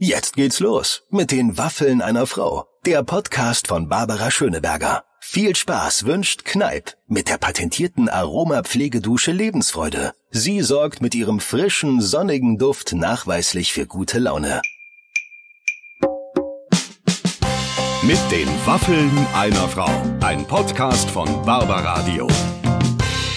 Jetzt geht's los mit den Waffeln einer Frau. Der Podcast von Barbara Schöneberger. Viel Spaß wünscht Kneip mit der patentierten Aromapflegedusche Lebensfreude. Sie sorgt mit ihrem frischen, sonnigen Duft nachweislich für gute Laune. Mit den Waffeln einer Frau. Ein Podcast von Barbaradio.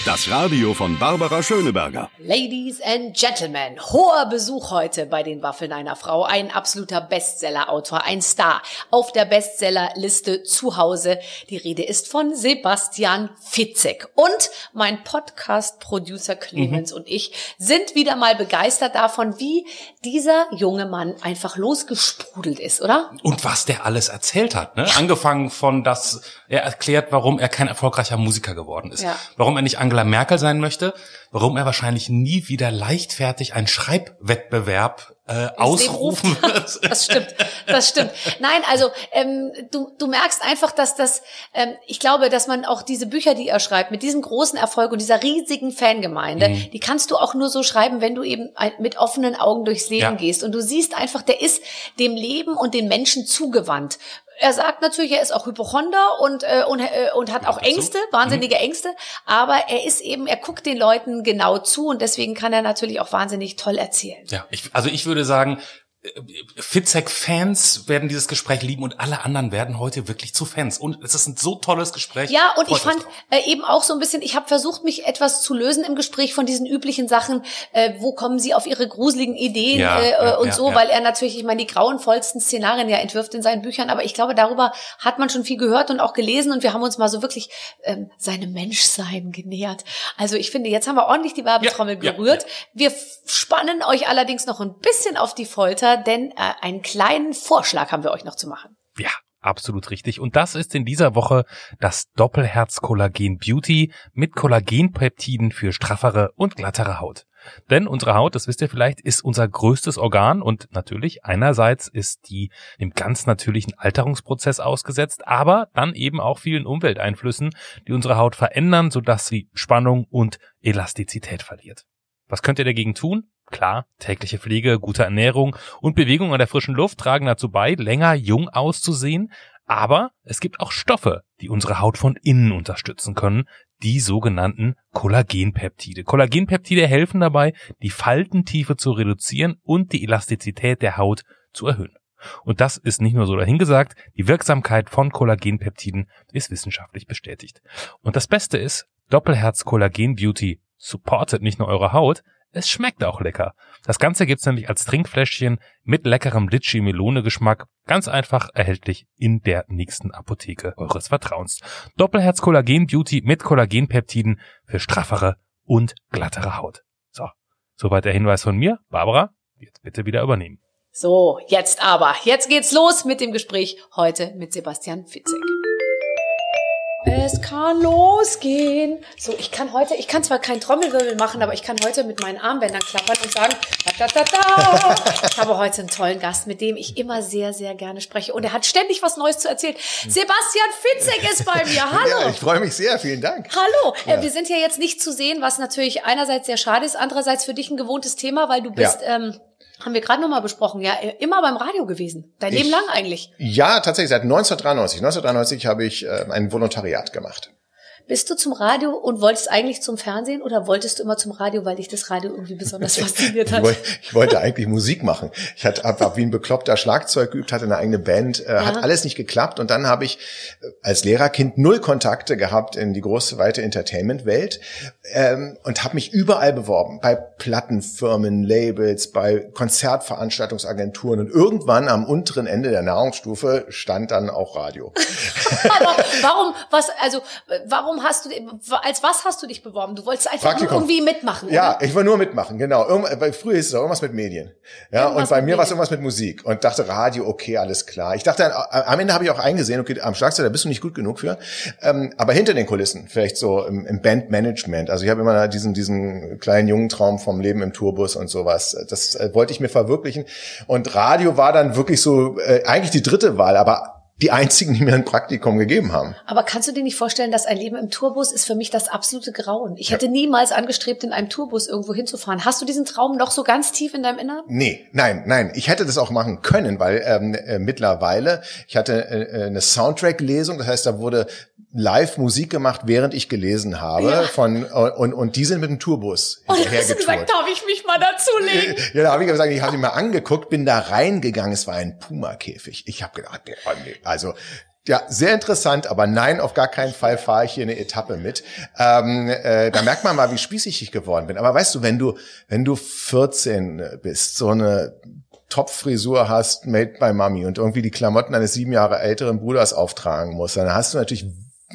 Das Radio von Barbara Schöneberger. Ladies and Gentlemen, hoher Besuch heute bei den Waffeln einer Frau. Ein absoluter Bestseller-Autor, ein Star auf der Bestsellerliste zu Hause. Die Rede ist von Sebastian Fitzek. Und mein Podcast-Producer Clemens mhm. und ich sind wieder mal begeistert davon, wie dieser junge Mann einfach losgesprudelt ist, oder? Und was der alles erzählt hat, ne? Angefangen von, dass er erklärt, warum er kein erfolgreicher Musiker geworden ist. Ja. Warum er nicht Angela Merkel sein möchte, warum er wahrscheinlich nie wieder leichtfertig einen Schreibwettbewerb äh, ausrufen wird. Das stimmt, das stimmt. Nein, also ähm, du, du merkst einfach, dass das, ähm, ich glaube, dass man auch diese Bücher, die er schreibt, mit diesem großen Erfolg und dieser riesigen Fangemeinde, mhm. die kannst du auch nur so schreiben, wenn du eben mit offenen Augen durchs Leben ja. gehst. Und du siehst einfach, der ist dem Leben und den Menschen zugewandt er sagt natürlich, er ist auch Hypochonder und, äh, und, äh, und hat auch Ängste, wahnsinnige mhm. Ängste, aber er ist eben, er guckt den Leuten genau zu und deswegen kann er natürlich auch wahnsinnig toll erzählen. Ja, ich, also ich würde sagen, Fitzek-Fans werden dieses Gespräch lieben und alle anderen werden heute wirklich zu Fans. Und es ist ein so tolles Gespräch. Ja, und Freut ich fand äh, eben auch so ein bisschen, ich habe versucht, mich etwas zu lösen im Gespräch von diesen üblichen Sachen, äh, wo kommen sie auf ihre gruseligen Ideen ja, äh, ja, und ja, so, weil er natürlich, ich meine, die grauenvollsten Szenarien ja entwirft in seinen Büchern, aber ich glaube, darüber hat man schon viel gehört und auch gelesen und wir haben uns mal so wirklich ähm, seinem Menschsein genähert. Also ich finde, jetzt haben wir ordentlich die Werbetrommel berührt. Wir spannen euch allerdings noch ein bisschen auf die Folter denn äh, einen kleinen Vorschlag haben wir euch noch zu machen. Ja, absolut richtig. Und das ist in dieser Woche das Doppelherz Kollagen Beauty mit Kollagenpeptiden für straffere und glattere Haut. Denn unsere Haut, das wisst ihr vielleicht, ist unser größtes Organ und natürlich einerseits ist die dem ganz natürlichen Alterungsprozess ausgesetzt, aber dann eben auch vielen Umwelteinflüssen, die unsere Haut verändern, sodass sie Spannung und Elastizität verliert. Was könnt ihr dagegen tun? Klar, tägliche Pflege, gute Ernährung und Bewegung an der frischen Luft tragen dazu bei, länger jung auszusehen, aber es gibt auch Stoffe, die unsere Haut von innen unterstützen können, die sogenannten Kollagenpeptide. Kollagenpeptide helfen dabei, die Faltentiefe zu reduzieren und die Elastizität der Haut zu erhöhen. Und das ist nicht nur so dahingesagt, die Wirksamkeit von Kollagenpeptiden ist wissenschaftlich bestätigt. Und das Beste ist, Doppelherz Kollagen Beauty supportet nicht nur eure Haut, es schmeckt auch lecker. Das Ganze gibt's nämlich als Trinkfläschchen mit leckerem Litschi-Melone-Geschmack. Ganz einfach erhältlich in der nächsten Apotheke eures Vertrauens. Doppelherz Kollagen Beauty mit Kollagenpeptiden für straffere und glattere Haut. So, soweit der Hinweis von mir. Barbara, jetzt bitte wieder übernehmen. So, jetzt aber. Jetzt geht's los mit dem Gespräch heute mit Sebastian Fitzek. Es kann losgehen. So, ich kann heute, ich kann zwar keinen Trommelwirbel machen, aber ich kann heute mit meinen Armbändern klappern und sagen, da, da, da, da. Ich habe heute einen tollen Gast, mit dem ich immer sehr, sehr gerne spreche. Und er hat ständig was Neues zu erzählen. Sebastian Fitzek ist bei mir. Hallo. Ja, ich freue mich sehr. Vielen Dank. Hallo. Äh, ja. wir sind hier jetzt nicht zu sehen, was natürlich einerseits sehr schade ist, andererseits für dich ein gewohntes Thema, weil du bist, ja. ähm, haben wir gerade nochmal besprochen, ja, immer beim Radio gewesen. Dein ich, Leben lang eigentlich. Ja, tatsächlich, seit 1993. 1993 habe ich äh, ein Volontariat gemacht. Bist du zum Radio und wolltest eigentlich zum Fernsehen oder wolltest du immer zum Radio, weil dich das Radio irgendwie besonders fasziniert hat? ich, wollte, ich wollte eigentlich Musik machen. Ich hatte hab wie ein bekloppter Schlagzeug geübt, hatte eine eigene Band, äh, ja. hat alles nicht geklappt und dann habe ich äh, als Lehrerkind null Kontakte gehabt in die große weite Entertainment-Welt ähm, und habe mich überall beworben, bei Plattenfirmen, Labels, bei Konzertveranstaltungsagenturen und irgendwann am unteren Ende der Nahrungsstufe stand dann auch Radio. Warum, was, also warum warum hast du, als was hast du dich beworben? Du wolltest einfach nur irgendwie mitmachen, oder? Ja, ich wollte nur mitmachen, genau. Irgend, früher hieß es auch irgendwas mit Medien. Ja, irgendwas und bei mir war es irgendwas mit Musik und dachte Radio, okay, alles klar. Ich dachte, am Ende habe ich auch eingesehen, okay, am Schlagzeug, da bist du nicht gut genug für. Ähm, aber hinter den Kulissen, vielleicht so im, im Bandmanagement. Also ich habe immer diesen, diesen kleinen jungen Traum vom Leben im Tourbus und sowas. Das äh, wollte ich mir verwirklichen. Und Radio war dann wirklich so, äh, eigentlich die dritte Wahl, aber die einzigen, die mir ein Praktikum gegeben haben. Aber kannst du dir nicht vorstellen, dass ein Leben im Tourbus ist für mich das absolute Grauen? Ich hätte niemals angestrebt, in einem Tourbus irgendwo hinzufahren. Hast du diesen Traum noch so ganz tief in deinem Inneren? Nee, nein, nein. Ich hätte das auch machen können, weil ähm, äh, mittlerweile, ich hatte äh, eine Soundtrack-Lesung, das heißt, da wurde live Musik gemacht, während ich gelesen habe ja. von und, und die sind mit dem Tourbus und hast du gesagt, darf ich mich mal dazulegen? ja, da habe ich gesagt, ich habe ihn mal angeguckt, bin da reingegangen, es war ein Puma-Käfig. Ich habe gedacht, nee, oh nee, also ja, sehr interessant, aber nein, auf gar keinen Fall fahre ich hier eine Etappe mit. Ähm, äh, da merkt man mal, wie spießig ich geworden bin. Aber weißt du, wenn du, wenn du 14 bist, so eine Topfrisur hast, made by Mami und irgendwie die Klamotten eines sieben Jahre älteren Bruders auftragen musst, dann hast du natürlich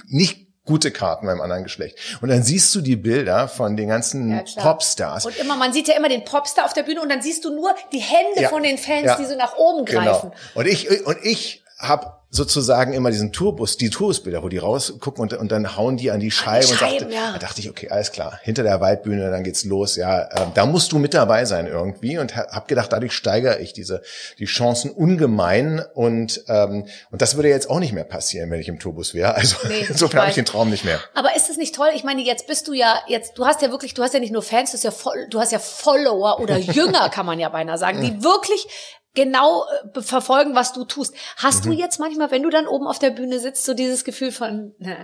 nicht gute Karten beim anderen Geschlecht. Und dann siehst du die Bilder von den ganzen ja, Popstars. Und immer, man sieht ja immer den Popstar auf der Bühne und dann siehst du nur die Hände ja, von den Fans, ja, die so nach oben genau. greifen. Genau. Und ich, und ich habe sozusagen immer diesen Tourbus, die Tourbusbilder, wo die rausgucken und, und dann hauen die an die Scheibe. Die Scheiben, und dachte, ja. da dachte ich, okay, alles klar, hinter der Waldbühne, dann geht's los. Ja, äh, da musst du mit dabei sein irgendwie und habe gedacht, dadurch steigere ich diese die Chancen ungemein und ähm, und das würde jetzt auch nicht mehr passieren, wenn ich im Tourbus wäre. Also nee, insofern habe ich den Traum nicht mehr. Aber ist es nicht toll? Ich meine, jetzt bist du ja jetzt, du hast ja wirklich, du hast ja nicht nur Fans, du hast ja, voll, du hast ja Follower oder Jünger, kann man ja beinahe sagen, die wirklich genau äh, verfolgen, was du tust. Hast mhm. du jetzt manchmal, wenn du dann oben auf der Bühne sitzt, so dieses Gefühl von, na,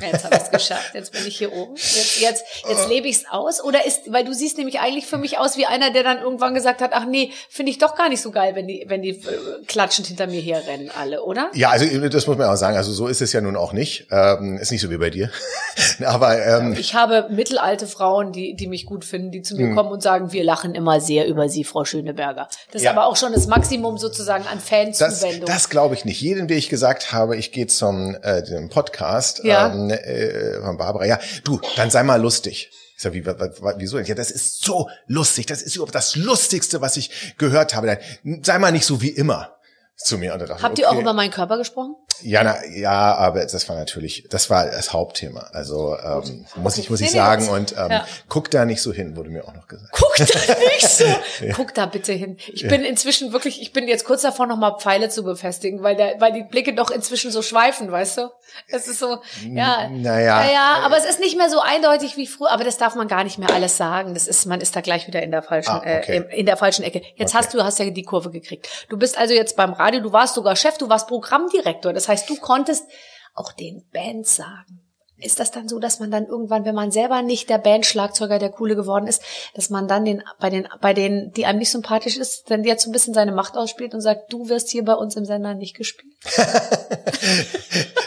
Jetzt habe ich es geschafft, jetzt bin ich hier oben. Jetzt, jetzt, jetzt lebe ich es aus. Oder ist, weil du siehst nämlich eigentlich für mich aus wie einer, der dann irgendwann gesagt hat, ach nee, finde ich doch gar nicht so geil, wenn die, wenn die äh, klatschend hinter mir her rennen alle, oder? Ja, also das muss man auch sagen. Also so ist es ja nun auch nicht. Ähm, ist nicht so wie bei dir. Aber ähm, ich habe mittelalte Frauen, die, die mich gut finden, die zu mir hm. kommen und sagen, wir lachen immer sehr über Sie, Frau Schöneberger. Das ja. ist aber auch schon das Maximum sozusagen an Fanzuwendung. Das, das glaube ich nicht. Jeden, den ich gesagt habe, ich gehe zum äh, dem Podcast. Ja. Ähm, äh, von Barbara, ja, du, dann sei mal lustig. Ich sag, wie, wieso? Ja, das ist so lustig. Das ist überhaupt das Lustigste, was ich gehört habe. Sei mal nicht so wie immer zu mir. Und dachte, Habt ihr okay. auch über meinen Körper gesprochen? Ja, na, ja, aber das war natürlich, das war das Hauptthema. Also ähm, muss ich muss ich sagen und ähm, ja. guck da nicht so hin, wurde mir auch noch gesagt. Guck da nicht so, guck da bitte hin. Ich bin inzwischen wirklich, ich bin jetzt kurz davor, noch mal Pfeile zu befestigen, weil der, weil die Blicke doch inzwischen so schweifen, weißt du? Es ist so, ja, naja, naja, aber es ist nicht mehr so eindeutig wie früher. Aber das darf man gar nicht mehr alles sagen. Das ist, man ist da gleich wieder in der falschen, ah, okay. äh, in der falschen Ecke. Jetzt okay. hast du, hast ja die Kurve gekriegt. Du bist also jetzt beim Radio, du warst sogar Chef, du warst Programmdirektor. Das heißt, du konntest auch den Bands sagen. Ist das dann so, dass man dann irgendwann, wenn man selber nicht der Bandschlagzeuger, der coole geworden ist, dass man dann den, bei den, bei denen, die einem nicht sympathisch ist, dann jetzt so ein bisschen seine Macht ausspielt und sagt, du wirst hier bei uns im Sender nicht gespielt?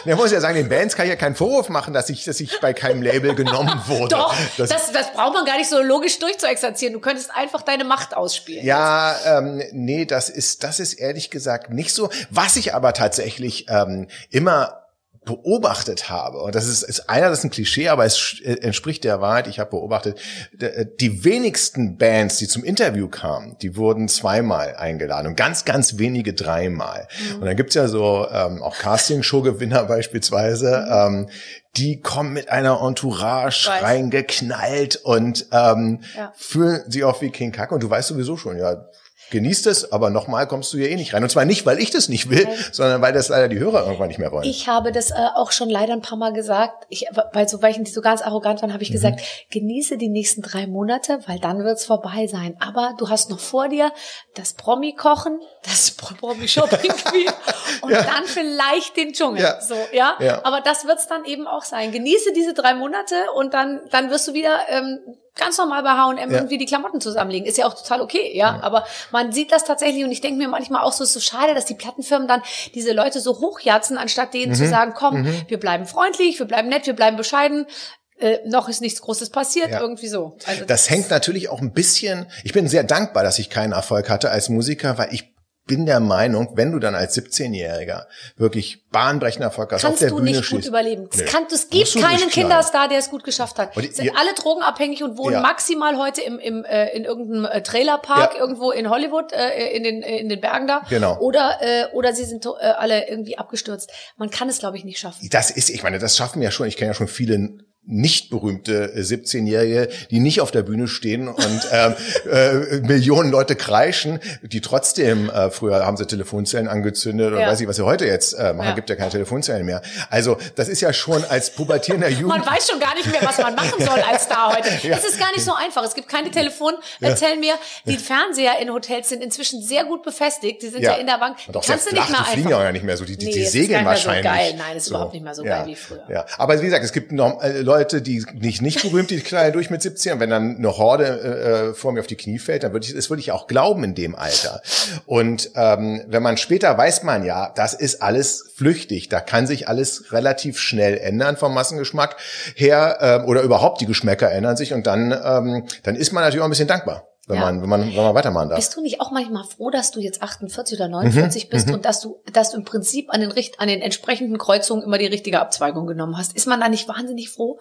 Der muss ja sagen, den Bands kann ich ja keinen Vorwurf machen, dass ich, dass ich bei keinem Label genommen wurde. Doch, das, das, das braucht man gar nicht so logisch durchzuexerzieren. Du könntest einfach deine Macht ausspielen. Ja, ähm, nee, das ist, das ist ehrlich gesagt nicht so. Was ich aber tatsächlich ähm, immer beobachtet habe, und das ist, ist einer, das ist ein Klischee, aber es äh, entspricht der Wahrheit, ich habe beobachtet, äh, die wenigsten Bands, die zum Interview kamen, die wurden zweimal eingeladen und ganz, ganz wenige dreimal. Mhm. Und dann gibt's ja so ähm, auch Casting-Show-Gewinner beispielsweise, mhm. ähm, die kommen mit einer Entourage reingeknallt und ähm, ja. fühlen sie auch wie King Kaka und du weißt sowieso schon, ja, genießt es, aber nochmal kommst du hier eh nicht rein. Und zwar nicht, weil ich das nicht will, Nein. sondern weil das leider die Hörer irgendwann nicht mehr wollen. Ich habe das äh, auch schon leider ein paar Mal gesagt. Ich, weil so, weil ich nicht so ganz arrogant war, habe ich mhm. gesagt, genieße die nächsten drei Monate, weil dann wird's vorbei sein. Aber du hast noch vor dir das Promi-Kochen, das Promi-Shopping und ja. dann vielleicht den Dschungel. Ja. So, ja? ja. Aber das wird's dann eben auch sein. Genieße diese drei Monate und dann, dann wirst du wieder ähm, ganz normal bei H&M ja. irgendwie die Klamotten zusammenlegen. Ist ja auch total okay, ja? ja. Aber man sieht das tatsächlich und ich denke mir manchmal auch so, ist so schade, dass die Plattenfirmen dann diese Leute so hochjatzen, anstatt denen mhm. zu sagen, komm, mhm. wir bleiben freundlich, wir bleiben nett, wir bleiben bescheiden. Äh, noch ist nichts Großes passiert, ja. irgendwie so. Also das, das hängt natürlich auch ein bisschen, ich bin sehr dankbar, dass ich keinen Erfolg hatte als Musiker, weil ich bin der Meinung, wenn du dann als 17-Jähriger wirklich bahnbrechender Erfolg hast, Kannst auf der du Bühne nicht gut überleben. Nee. Kann, es gibt keinen Kinderstar, der es gut geschafft hat. Die, Sind ja, alle drogenabhängig und wohnen ja. maximal heute im, im, äh, in irgendeinem äh, Trailerpark ja. irgendwo in Hollywood, äh, in, den, äh, in den Bergen da. Genau. Oder, äh, oder sie sind äh, alle irgendwie abgestürzt. Man kann es, glaube ich, nicht schaffen. Das ist, ich meine, das schaffen wir ja schon. Ich kenne ja schon viele nicht berühmte 17-Jährige, die nicht auf der Bühne stehen und ähm, äh, Millionen Leute kreischen, die trotzdem, äh, früher haben sie Telefonzellen angezündet oder Ja. weiß ich, was sie heute jetzt äh, machen, Ja. gibt ja keine Telefonzellen mehr. Also das ist ja schon als pubertierender Man Jugend... weiß schon gar nicht mehr, was man machen soll als Star heute. Es ist gar nicht so einfach. Es gibt keine Telefon. Erzähl mir, die Fernseher in Hotels sind inzwischen sehr gut befestigt. Die sind ja, in der Bank. Und auch Kannst sehr du nicht mehr die fliegen ja auch nicht mehr so, die, die, Nee, die segeln gar mehr so wahrscheinlich. geil. Nein, es ist überhaupt nicht mehr so geil wie früher. Ja, aber wie gesagt, es gibt noch, äh, Leute, die nicht nicht berühmt, die knallen durch mit 17 und wenn dann eine Horde äh, vor mir auf die Knie fällt, dann würde ich das würde ich auch glauben in dem Alter. Und ähm, wenn man später weiß man ja, das ist alles flüchtig, da kann sich alles relativ schnell ändern vom Massengeschmack her ähm, oder überhaupt die Geschmäcker ändern sich. Und dann ähm, dann ist man natürlich auch ein bisschen dankbar, wenn Ja. man wenn man wenn man weitermachen darf. Bist du nicht auch manchmal froh, dass du jetzt 48 oder 49 Mhm, bist und dass du, dass du im Prinzip an den, richt- an den entsprechenden Kreuzungen immer die richtige Abzweigung genommen hast? Ist man da nicht wahnsinnig froh?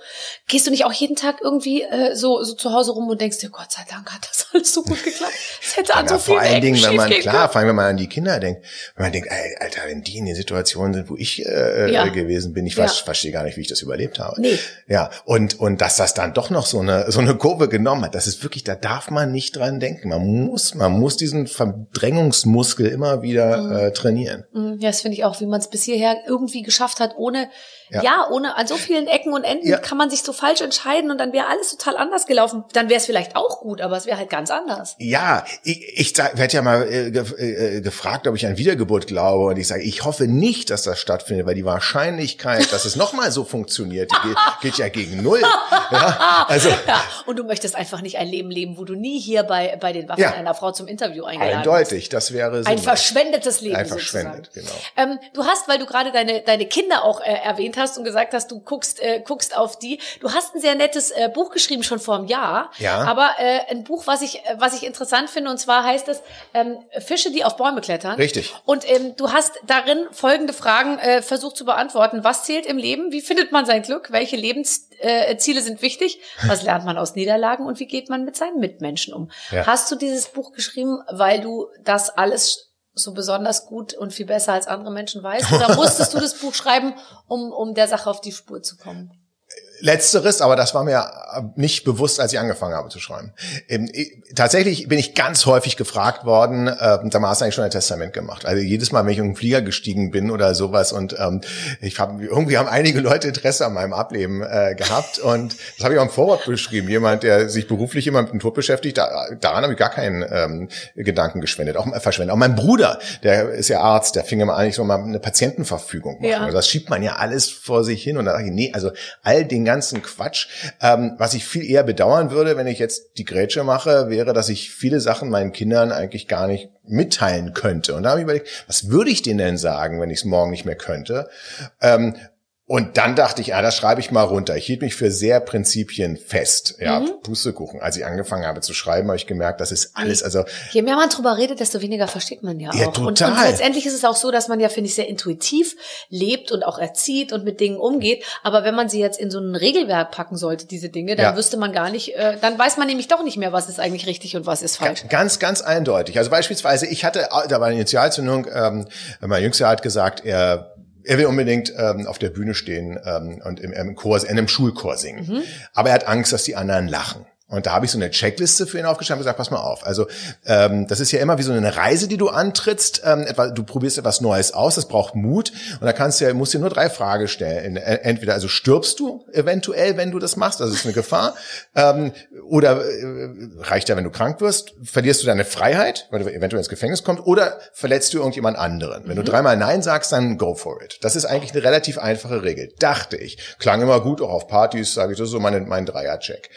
Gehst du nicht auch jeden Tag irgendwie äh, so, so zu Hause rum und denkst dir, Gott sei Dank hat das alles so gut geklappt. Es hätte an Ja, so vielen vor allen Dingen, wenn man, klar, vor allem, wenn man an die Kinder denkt, wenn man denkt, ey, Alter, wenn die in der Situation sind, wo ich äh, Ja. äh, gewesen bin, ich Ja. ver- verstehe gar nicht, wie ich das überlebt habe. Nee. Ja, und, und dass das dann doch noch so eine, so eine Kurve genommen hat, das ist wirklich, da darf man nicht dran denken. Man muss, man muss diesen Verdrängungsmuskel immer wieder Mhm. äh, trainieren. Mm, Ja, das finde ich auch, wie man es bis hierher irgendwie geschafft hat, ohne, ja, Ja. ohne, an so vielen Ecken und Enden Ja. kann man sich so falsch entscheiden und dann wäre alles total anders gelaufen. Dann wäre es vielleicht auch gut, aber es wäre halt ganz anders. Ja, ich, ich werde ja mal äh, ge äh, gefragt, ob ich an Wiedergeburt glaube und ich sage, ich hoffe nicht, dass das stattfindet, weil die Wahrscheinlichkeit, dass es nochmal so funktioniert, die geht, geht ja gegen null. Ja, also Ja, und du möchtest einfach nicht ein Leben leben, wo du nie hier bei, bei den Waffen Ja. einer Frau zum Interview eingeladen bist. eindeutig, das wäre Ein sinnlos. verschwendetes Leben Ein sozusagen. verschwendet, genau. Ähm, du hast, weil du gerade deine, deine Kinder auch äh, erwähnt hast und gesagt hast, du guckst, äh, guckst auf die. Du hast ein sehr nettes äh, Buch geschrieben, schon vor einem Jahr. Ja. Aber äh, ein Buch, was ich, äh, was ich interessant finde, und zwar heißt es ähm, Fische, die auf Bäume klettern. Richtig. Und ähm, du hast darin folgende Fragen äh, versucht zu beantworten. Was zählt im Leben? Wie findet man sein Glück? Welche Lebensziele äh, sind wichtig? Was lernt man aus Niederlagen? Und wie geht man mit seinen Mitmenschen um? Ja. Hast du dieses Buch geschrieben, weil du das alles so besonders gut und viel besser als andere Menschen weißt? Oder musstest du das Buch schreiben, um, um der Sache auf die Spur zu kommen? Letzteres, aber das war mir nicht bewusst, als ich angefangen habe zu schreiben. Ähm, ich- Tatsächlich bin ich ganz häufig gefragt worden, äh, da hast du eigentlich schon ein Testament gemacht. Also jedes Mal, wenn ich in einen Flieger gestiegen bin oder sowas und ähm, ich habe irgendwie haben einige Leute Interesse an meinem Ableben äh, gehabt und das habe ich auch im Vorwort beschrieben. Jemand, der sich beruflich immer mit dem Tod beschäftigt, da, daran habe ich gar keinen ähm, Gedanken geschwendet, auch äh, verschwendet. Auch mein Bruder, der ist ja Arzt, der fing immer an, ich soll mal eine Patientenverfügung machen. Ja. Also das schiebt man ja alles vor sich hin und da sage ich, nee, also all den ganzen Quatsch. Ähm, was ich viel eher bedauern würde, wenn ich jetzt die Grätsche mache, wäre, dass ich viele Sachen meinen Kindern eigentlich gar nicht mitteilen könnte. Und da habe ich überlegt, was würde ich denen denn sagen, wenn ich es morgen nicht mehr könnte? Ähm, und dann dachte ich, ja, das schreibe ich mal runter. Ich hielt mich für sehr prinzipienfest. Ja, Mhm. Pustekuchen. Als ich angefangen habe zu schreiben, habe ich gemerkt, das ist alles, also Je mehr man drüber redet, desto weniger versteht man ja auch. Ja, Und, und total. letztendlich ist es auch so, dass man ja, finde ich, sehr intuitiv lebt und auch erzieht und mit Dingen umgeht. Aber wenn man sie jetzt in so ein Regelwerk packen sollte, diese Dinge, dann Ja. wüsste man gar nicht, äh, dann weiß man nämlich doch nicht mehr, was ist eigentlich richtig und was ist falsch. Ganz, ganz eindeutig. Also beispielsweise, ich hatte, da war eine Initialzündung, ähm, mein Jüngster hat gesagt, er er will unbedingt ähm, auf der Bühne stehen ähm, und im, im Chor, in einem Schulchor singen. Mhm. Aber er hat Angst, dass die anderen lachen. Und da habe ich so eine Checkliste für ihn aufgeschrieben und gesagt, pass mal auf. Also ähm, das ist ja immer wie so eine Reise, die du antrittst. Ähm, etwa, du probierst etwas Neues aus, das braucht Mut. Und da kannst du ja, musst dir nur drei Fragen stellen. Entweder also stirbst du eventuell, wenn du das machst, also es ist eine Gefahr. Ähm, oder äh, reicht ja, wenn du krank wirst, verlierst du deine Freiheit, weil du eventuell ins Gefängnis kommst, oder verletzt du irgendjemand anderen. Wenn du dreimal Nein sagst, dann go for it. Das ist eigentlich eine relativ einfache Regel, dachte ich. Klang immer gut, auch auf Partys, sage ich, das so mein, mein Dreier-Check.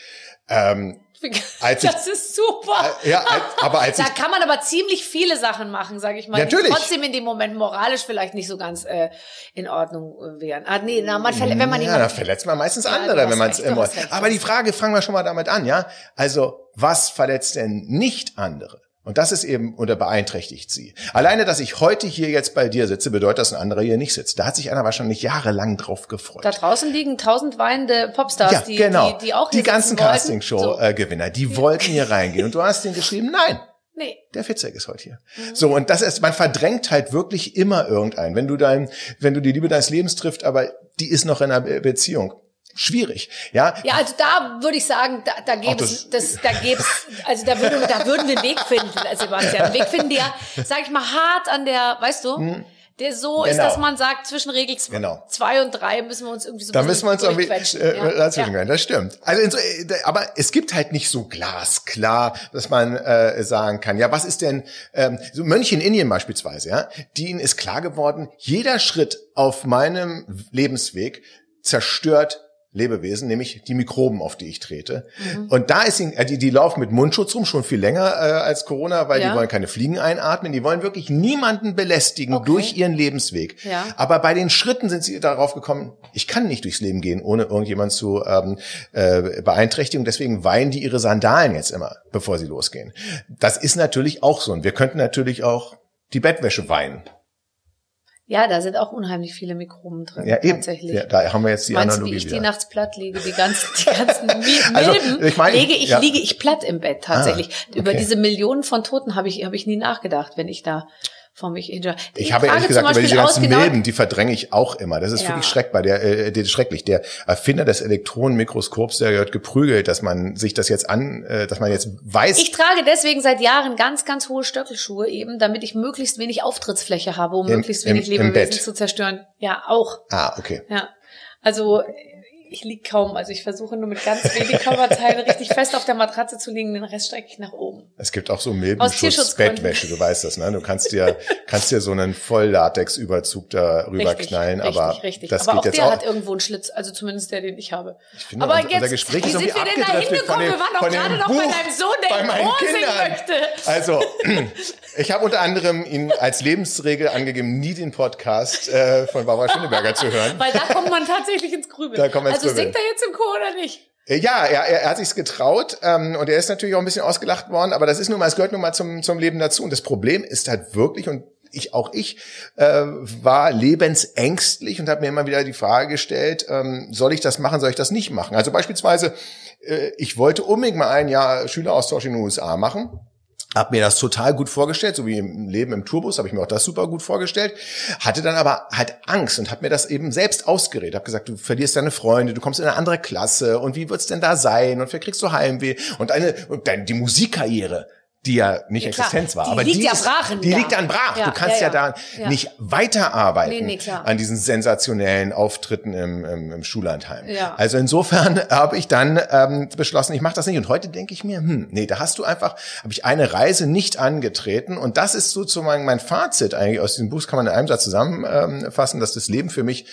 Ähm, Als ich- das ist super. Ja, aber als Da ich kann man aber ziemlich viele Sachen machen, sage ich mal, Natürlich. die trotzdem in dem Moment moralisch vielleicht nicht so ganz äh, in Ordnung äh, wären. Ah, nee, na, man verle- wenn man ja, da verletzt man meistens Ja, andere, wenn man es immer. Aber die Frage, fangen wir schon mal damit an, ja? Also, was verletzt denn nicht andere? Und das ist eben oder beeinträchtigt sie. Alleine, dass ich heute hier jetzt bei dir sitze, bedeutet, dass ein anderer hier nicht sitzt. Da hat sich einer wahrscheinlich jahrelang drauf gefreut. Da draußen liegen tausend weinende Popstars, ja, die, genau. die, die auch die ganzen wollten. So. Castingshow-Gewinner, die wollten hier reingehen. Und du hast denen geschrieben, nein, nee. der Fitzek ist heute hier. So, und das ist, man verdrängt halt wirklich immer irgendeinen. Wenn du dein, wenn du die Liebe deines Lebens trifft, aber die ist noch in einer Be- Beziehung. Schwierig. Ja, Ja, also da würde ich sagen, da, da gäbe es, das, da gäbe es, also da würden, da würden wir einen Weg finden, also Sebastian. Einen Weg finden, der, sag ich mal, hart an der, weißt du, der so ist, Genau. dass man sagt, zwischen Regel z- Genau. zwei und drei müssen wir uns irgendwie so ein Da müssen wir uns irgendwie äh, Ja. dazwischen Ja. Das stimmt. Also äh, aber es gibt halt nicht so glasklar, dass man äh, sagen kann, ja, was ist denn ähm, so Mönche in Indien beispielsweise, ja, denen ist klar geworden, jeder Schritt auf meinem Lebensweg zerstört Lebewesen, nämlich die Mikroben, auf die ich trete. Mhm. Und da ist ihnen, äh, die, die laufen mit Mundschutz rum schon viel länger äh, als Corona, weil Ja. die wollen keine Fliegen einatmen, die wollen wirklich niemanden belästigen Okay. durch ihren Lebensweg. Ja. Aber bei den Schritten sind sie darauf gekommen, ich kann nicht durchs Leben gehen, ohne irgendjemand zu ähm, äh, beeinträchtigen. Deswegen weihen die ihre Sandalen jetzt immer, bevor sie losgehen. Das ist natürlich auch so. Und wir könnten natürlich auch die Bettwäsche weinen. Ja, da sind auch unheimlich viele Mikroben drin, Ja, eben. tatsächlich. Ja, da haben wir jetzt die Meinst du, Analogie wie ich wieder. die nachts platt liege, die ganzen, die ganzen Also, Milben, ich meine, lege ich, ja. liege ich platt im Bett tatsächlich. Ah, Über okay. diese Millionen von Toten habe ich, habe ich nie nachgedacht, wenn ich da vor mich hinter. Ich habe ehrlich gesagt über diese ganzen Milben, die verdränge ich auch immer. Das ist Ja. wirklich schreckbar. Der, äh, der, schrecklich. Der Erfinder des Elektronenmikroskops, der wird geprügelt, dass man sich das jetzt an, äh, dass man jetzt weiß. Ich trage deswegen seit Jahren ganz, ganz hohe Stöckelschuhe eben, damit ich möglichst wenig Auftrittsfläche habe, um Im- möglichst im- wenig im Lebewesen Bett. zu zerstören. Ja, auch. ah, okay. Ja. Also ich lieg kaum, also ich versuche nur mit ganz wenig Körperteilen richtig fest auf der Matratze zu liegen, den Rest strecke ich nach oben. Es gibt auch so. Milbenschutz-Bettwäsche, du weißt das, ne? Du kannst dir, kannst dir so einen Volllatex-Überzug da rüberknallen, aber richtig, richtig. das aber geht auch jetzt der auch. hat irgendwo einen Schlitz, also zumindest der, den ich habe. Ich finde, aber unser, jetzt, unser Gespräch wie sind wir denn da hingekommen? Wir waren doch gerade noch bei deinem Sohn, der singen Kindern. möchte. Also, ich habe unter anderem ihn als Lebensregel angegeben, nie den Podcast äh, von Barbara Schöneberger zu hören. Weil da kommt man tatsächlich ins Grübeln. Da kommt man ins also singt er jetzt im Chor oder nicht? Äh, Ja, er, er, er hat sich's getraut ähm, und er ist natürlich auch ein bisschen ausgelacht worden, aber das ist nun mal, es gehört nun mal zum, zum Leben dazu. Und das Problem ist halt wirklich, und ich auch ich äh, war lebensängstlich und habe mir immer wieder die Frage gestellt, ähm, soll ich das machen, soll ich das nicht machen? Also beispielsweise, äh, ich wollte unbedingt mal ein Jahr Schüleraustausch in den USA machen. Hab mir das total gut vorgestellt, so wie im Leben im Tourbus habe ich mir auch das super gut vorgestellt, hatte dann aber halt Angst und habe mir das eben selbst ausgeredet. Hab gesagt, du verlierst deine Freunde, du kommst in eine andere Klasse und wie wird's denn da sein und wer kriegst du Heimweh und eine und dann die Musikkarriere, die ja nicht Ja. Existenz war, Die aber liegt die ja ist, brach die da. liegt dann brach. Ja, du kannst ja, ja, da nicht weiterarbeiten Nee, nee, an diesen sensationellen Auftritten im, im, im Schullandheim. Ja. Also insofern habe ich dann ähm, beschlossen, ich mache das nicht. Und heute denke ich mir, hm, nee, da hast du einfach, habe ich eine Reise nicht angetreten. Und das ist sozusagen mein Fazit eigentlich aus diesem Buch, kann man in einem Satz zusammenfassen, dass das Leben für mich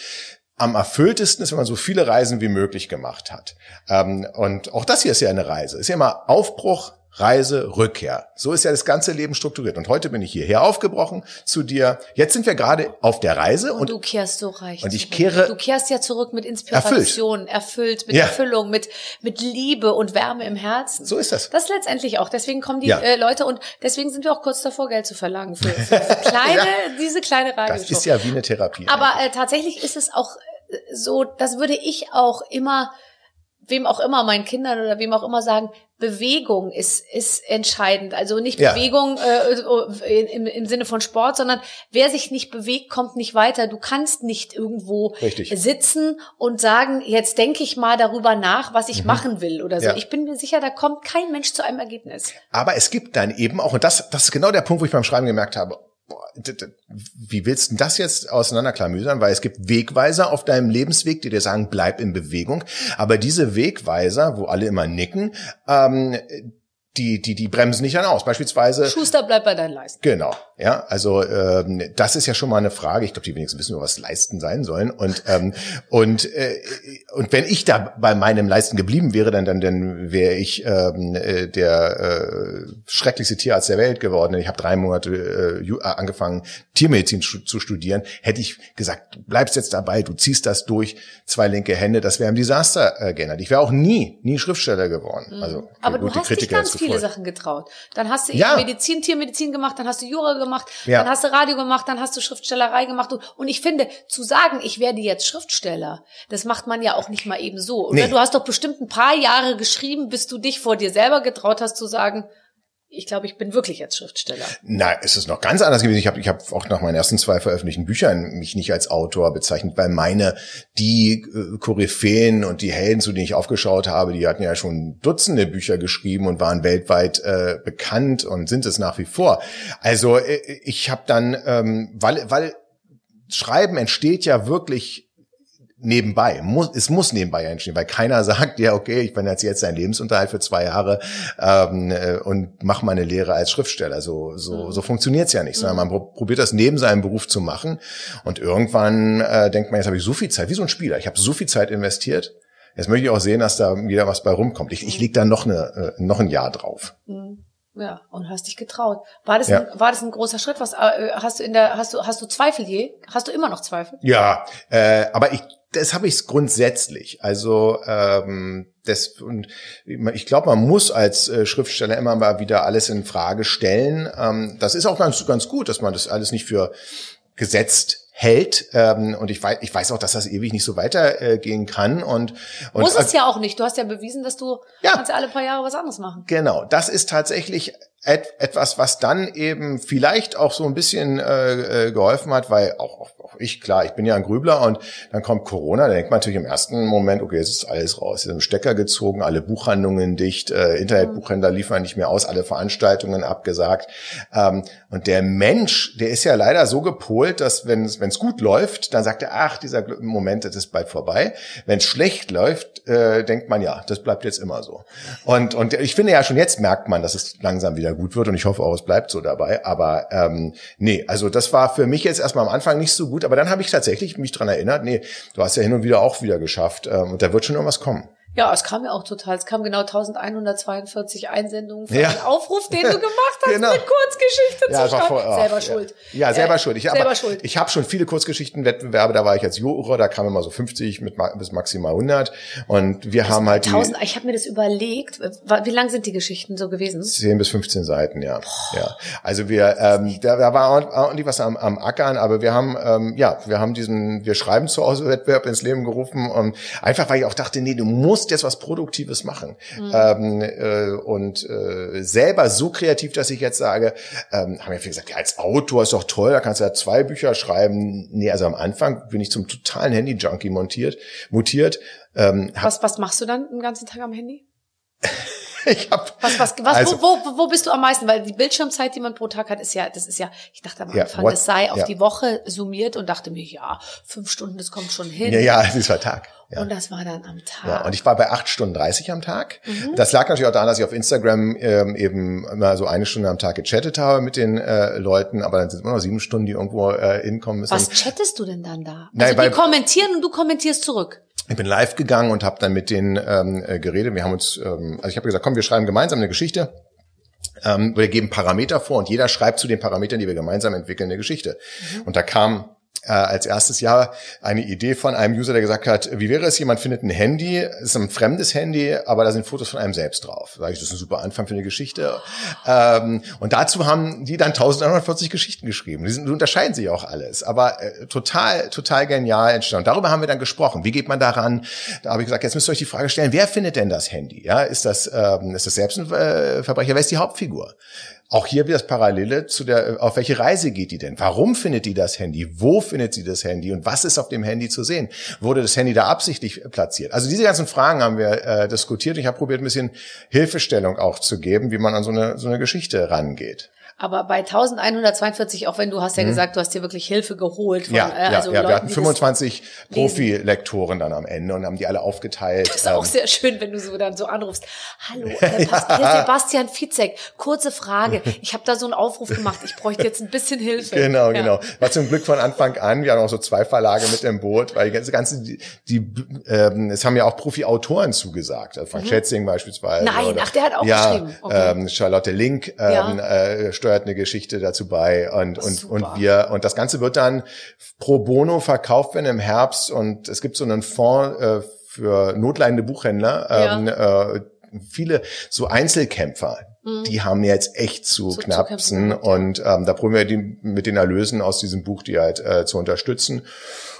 am erfülltesten ist, wenn man so viele Reisen wie möglich gemacht hat. Ähm, und auch das hier ist ja eine Reise. Ist ja immer Aufbruch, Reise, Rückkehr. So ist ja das ganze Leben strukturiert. Und heute bin ich hierher aufgebrochen zu dir. Jetzt sind wir gerade auf der Reise Und, und du kehrst so reich. und ich kehre- Du kehrst ja zurück mit Inspiration, erfüllt, mit Ja. Erfüllung, mit, mit Liebe und Wärme im Herzen. so ist das. Das letztendlich auch. Deswegen kommen die Ja. äh, Leute und deswegen sind wir auch kurz davor, Geld zu verlangen für, für diese kleine, diese kleine Radioshow. Das ist ja wie eine Therapie. Aber äh, tatsächlich ist es auch äh, so, das würde ich auch immer, wem auch immer, meinen Kindern oder wem auch immer sagen, Bewegung ist, ist entscheidend. Also nicht Ja. Bewegung äh, im, im Sinne von Sport, sondern wer sich nicht bewegt, kommt nicht weiter. Du kannst nicht irgendwo Richtig. sitzen und sagen, jetzt denke ich mal darüber nach, was ich machen will oder so. Mhm. Ja. Ich bin mir sicher, da kommt kein Mensch zu einem Ergebnis. Aber es gibt dann eben auch, und das, das ist genau der Punkt, wo ich beim Schreiben gemerkt habe, wie willst du das jetzt auseinanderklamüsern? Weil es gibt Wegweiser auf deinem Lebensweg, die dir sagen, bleib in Bewegung. Aber diese Wegweiser, wo alle immer nicken, ähm, die, die, die bremsen nicht dann aus. Beispielsweise Schuster, bleib bei deinen Leisten. Genau, ja, also ähm, das ist ja schon mal eine Frage. Ich glaube, die wenigsten wissen, was Leisten sein sollen. Und ähm, und äh, und wenn ich da bei meinem Leisten geblieben wäre, dann dann dann wäre ich ähm, äh, der äh, schrecklichste Tierarzt der Welt geworden. Ich habe drei Monate äh, äh, angefangen Tiermedizin zu studieren. Hätte ich gesagt, du bleibst jetzt dabei, du ziehst das durch, zwei linke Hände, das wäre ein Desaster äh, geändert. Ich wäre auch nie nie Schriftsteller geworden. Also Mhm. Aber gut, du hast dich Kritiker ganz jetzt viele. Sachen getraut. Dann hast du Ja. Medizin, Tiermedizin gemacht, dann hast du Jura gemacht, Ja. dann hast du Radio gemacht, dann hast du Schriftstellerei gemacht. Und- Und ich finde, zu sagen, ich werde jetzt Schriftsteller, das macht man ja auch nicht mal eben so. Oder Nee. du hast doch bestimmt ein paar Jahre geschrieben, bis du dich vor dir selber getraut hast zu sagen, ich glaube, ich bin wirklich jetzt Schriftsteller. Na, es ist noch ganz anders gewesen. Ich habe ich hab auch nach meinen ersten zwei veröffentlichten Büchern mich nicht als Autor bezeichnet, weil meine, die äh, Koryphäen und die Helden, zu denen ich aufgeschaut habe, die hatten ja schon Dutzende Bücher geschrieben und waren weltweit äh, bekannt und sind es nach wie vor. Also äh, ich habe dann, ähm, weil, weil Schreiben entsteht ja wirklich nebenbei. Muss, es muss nebenbei entstehen, weil keiner sagt, ja, okay, ich bin jetzt jetzt ein Lebensunterhalt für zwei Jahre ähm, äh, und mache meine Lehre als Schriftsteller. So, so, mhm. so funktioniert's ja nicht, sondern man probiert das neben seinem Beruf zu machen. Und irgendwann äh, denkt man, jetzt habe ich so viel Zeit, wie so ein Spieler. Ich habe so viel Zeit investiert. Jetzt möchte ich auch sehen, dass da wieder was bei rumkommt. Ich, ich leg da noch, eine, äh, noch ein Jahr drauf. Mhm. Ja, und hast dich getraut. War das, ja. ein, war das ein großer Schritt? Was äh, hast du in der hast du hast du Zweifel je? Hast du immer noch Zweifel? Ja, äh, aber ich das habe ich grundsätzlich. Also ähm, das und ich glaube, man muss als äh, Schriftsteller immer mal wieder alles in Frage stellen. Ähm, das ist auch ganz ganz gut, dass man das alles nicht für gesetzt hält. Ähm, und ich weiß, ich weiß auch, dass das ewig nicht so weitergehen äh, kann. Und, und muss es ja auch nicht. Du hast ja bewiesen, dass du ja, kannst ja alle paar Jahre was anderes machen. Genau, das ist tatsächlich et etwas, was dann eben vielleicht auch so ein bisschen äh, äh, geholfen hat, weil auch, auch, auch ich, klar, ich bin ja ein Grübler und dann kommt Corona, da denkt man natürlich im ersten Moment, okay, jetzt ist alles raus, jetzt ist ein Stecker gezogen, alle Buchhandlungen dicht, äh, Internetbuchhändler liefern nicht mehr aus, alle Veranstaltungen abgesagt. Ähm, und der Mensch, der ist ja leider so gepolt, dass wenn es gut läuft, dann sagt er, ach, dieser Moment, das ist bald vorbei. Wenn es schlecht läuft, äh, denkt man, ja, das bleibt jetzt immer so. Und, und ich finde ja schon jetzt merkt man, dass es langsam wieder gut wird und ich hoffe auch, es bleibt so dabei. Aber ähm, nee, also das war für mich jetzt erstmal am Anfang nicht so gut, aber dann habe ich tatsächlich mich dran erinnert, nee, du hast ja hin und wieder auch wieder geschafft ähm, und da wird schon irgendwas kommen. Ja, es kam ja auch total. Es kam genau 1142 Einsendungen für ja. den Aufruf, den du gemacht hast, genau. eine Kurzgeschichte ja, zu schreiben. Oh, selber schuld. Ja, selber äh, schuld. Ich, selber schuld. Ich habe schon viele Kurzgeschichtenwettbewerbe, da war ich als Juror, da kamen immer so 50 mit, bis maximal 100. Und wir das haben halt 1000, die... Ich habe mir das überlegt. Wie lang sind die Geschichten so gewesen? 10 bis 15 Seiten, ja. Boah. ja. Also wir, ähm, da, da war ordentlich was am, am Ackern, aber wir haben, ähm, ja, wir haben diesen, wir schreiben zu Hause Wettbewerb ins Leben gerufen und einfach, weil ich auch dachte, nee, du musst musst jetzt was Produktives machen. Mhm. Ähm, äh, und äh, selber so kreativ, dass ich jetzt sage, ähm, haben ja viele gesagt, ja, als Autor ist doch toll, da kannst du ja zwei Bücher schreiben. Nee, also am Anfang bin ich zum totalen Handy-Junkie montiert, mutiert. Ähm, was, was machst du dann den ganzen Tag am Handy? ich hab, was, was, was, also, wo, wo, wo bist du am meisten? Weil die Bildschirmzeit, die man pro Tag hat, ist ja, das ist ja, ich dachte am Anfang, ja, das sei auf ja. die Woche summiert und dachte mir, ja, fünf Stunden, das kommt schon hin. Ja, ja, das ist war Tag. Ja. Und das war dann am Tag. Ja, und ich war bei acht Stunden dreißig am Tag. Mhm. Das lag natürlich auch daran, dass ich auf Instagram ähm, eben immer so eine Stunde am Tag gechattet habe mit den äh, Leuten, aber dann sind immer noch sieben Stunden, die irgendwo äh, hinkommen müssen. Was chattest du denn dann da? Nein, also die kommentieren und du kommentierst zurück. Ich bin live gegangen und habe dann mit denen ähm, äh, geredet. Wir haben uns, ähm, also ich habe gesagt, komm, wir schreiben gemeinsam eine Geschichte. Ähm, wir geben Parameter vor und jeder schreibt zu den Parametern, die wir gemeinsam entwickeln, eine Geschichte. Mhm. Und da kam äh, als erstes Jahr eine Idee von einem User, der gesagt hat, wie wäre es, jemand findet ein Handy, ist ein fremdes Handy, aber da sind Fotos von einem selbst drauf. Sag ich, das ist ein super Anfang für eine Geschichte. Ähm, und dazu haben die dann 1140 Geschichten geschrieben. Die, sind, die unterscheiden sich auch alles, aber äh, total, total genial entstanden. Darüber haben wir dann gesprochen. Wie geht man daran? Da habe ich gesagt, jetzt müsst ihr euch die Frage stellen, wer findet denn das Handy? Ja, ist das, ähm, ist das selbst ein äh, Verbrecher? Wer ist die Hauptfigur? Auch hier wieder das Parallele zu der, auf welche Reise geht die denn? Warum findet die das Handy? Wo findet sie das Handy? Und was ist auf dem Handy zu sehen? Wurde das Handy da absichtlich platziert? Also diese ganzen Fragen haben wir äh, diskutiert. Ich habe probiert, ein bisschen Hilfestellung auch zu geben, wie man an so eine, so eine Geschichte rangeht. Aber bei 1142, auch wenn du hast ja mhm. gesagt, du hast dir wirklich Hilfe geholt. Von, ja, äh, also ja, ja wir hatten 25 Profi-Lektoren dann am Ende und haben die alle aufgeteilt. Das ist ähm, auch sehr schön, wenn du so dann so anrufst. Hallo, äh, ja. Sebastian Fitzek, kurze Frage. Ich habe da so einen Aufruf gemacht. Ich bräuchte jetzt ein bisschen Hilfe. Genau, ja. genau. War zum Glück von Anfang an. Wir haben auch so zwei Verlage mit im Boot, weil die ganze, ganze die, die ähm, es haben ja auch Profi-Autoren zugesagt. Also Frank mhm. Schätzing beispielsweise. Nein, oder, ach, der hat auch ja, geschrieben. Okay. Ähm, Charlotte Link ähm, äh, steuert eine Geschichte dazu bei und, und, und wir, und das Ganze wird dann pro bono verkauft werden im Herbst und es gibt so einen Fonds äh, für notleidende Buchhändler, ähm, ja. äh, viele so Einzelkämpfer, mhm. die haben jetzt echt zu, zu knapsen zu und ähm, da probieren wir die mit den Erlösen aus diesem Buch die halt äh, zu unterstützen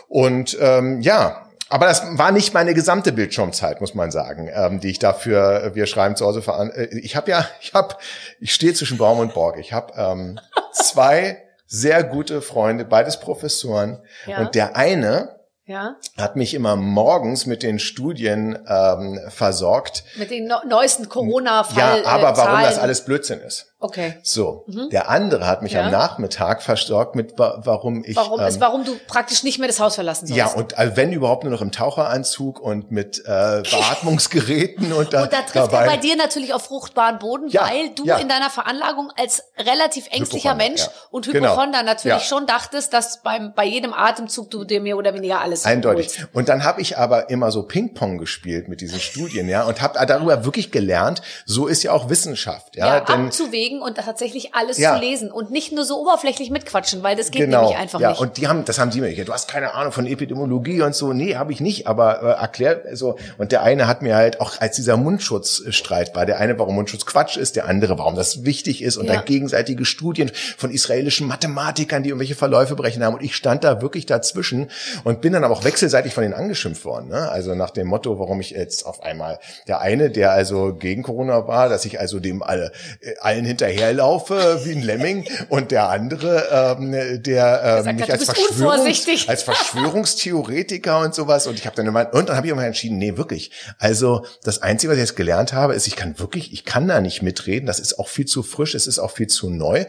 und ähm, ja Aber das war nicht meine gesamte Bildschirmzeit, muss man sagen, ähm, die ich dafür, äh, wir schreiben zu Hause veran. Äh, ich habe ja, ich habe, ich stehe zwischen Baum und Borg. Ich habe ähm, zwei sehr gute Freunde, beides Professoren. Ja. Und der eine Ja. hat mich immer morgens mit den Studien ähm, versorgt. Mit den no neuesten Corona-Fall. Ja, aber äh, warum das alles Blödsinn ist. Okay. So, der andere hat mich Mhm. Ja. am Nachmittag versorgt mit, wa- warum ich Warum, ähm, ist, warum du praktisch nicht mehr das Haus verlassen sollst. ja und äh, wenn überhaupt nur noch im Taucheranzug und mit äh, Beatmungsgeräten und, da, Und da trifft dabei. er bei dir natürlich auf fruchtbaren Boden, Ja, weil du ja. in deiner Veranlagung als relativ ängstlicher Mensch und Genau. Hypochonder natürlich Ja. schon dachtest, dass beim, bei jedem Atemzug du dir mehr oder weniger alles Eindeutig. holst. Und dann habe ich aber immer so Ping-Pong gespielt mit diesen Studien, ja, und habe darüber wirklich gelernt, so ist ja auch Wissenschaft, ja, Ja, denn abzuwägen und tatsächlich alles Ja. zu lesen und nicht nur so oberflächlich mitquatschen, weil das geht genau, nämlich einfach ja, nicht. und die haben, das haben die mir, gesagt, du hast keine Ahnung von Epidemiologie und so, nee, habe ich nicht, aber äh, erklärt so. Und der eine hat mir halt auch als dieser Mundschutzstreit war, der eine, warum Mundschutz Quatsch ist, der andere, warum das wichtig ist und Ja. dann gegenseitige Studien von israelischen Mathematikern, die irgendwelche Verläufe berechnet haben. Und ich stand da wirklich dazwischen und bin dann aber auch wechselseitig von denen angeschimpft worden. Ne? Also nach dem Motto, warum ich jetzt auf einmal der eine, der also gegen Corona war, dass ich also dem alle, äh, allen hinterherlaufe wie ein Lemming und der andere, ähm, der ähm, mich als, Verschwörungs als Verschwörungstheoretiker und sowas. Und ich habe dann immer, und dann habe ich immer entschieden, nee, wirklich. Also das Einzige, was ich jetzt gelernt habe, ist, ich kann wirklich, ich kann da nicht mitreden. Das ist auch viel zu frisch, es ist auch viel zu neu.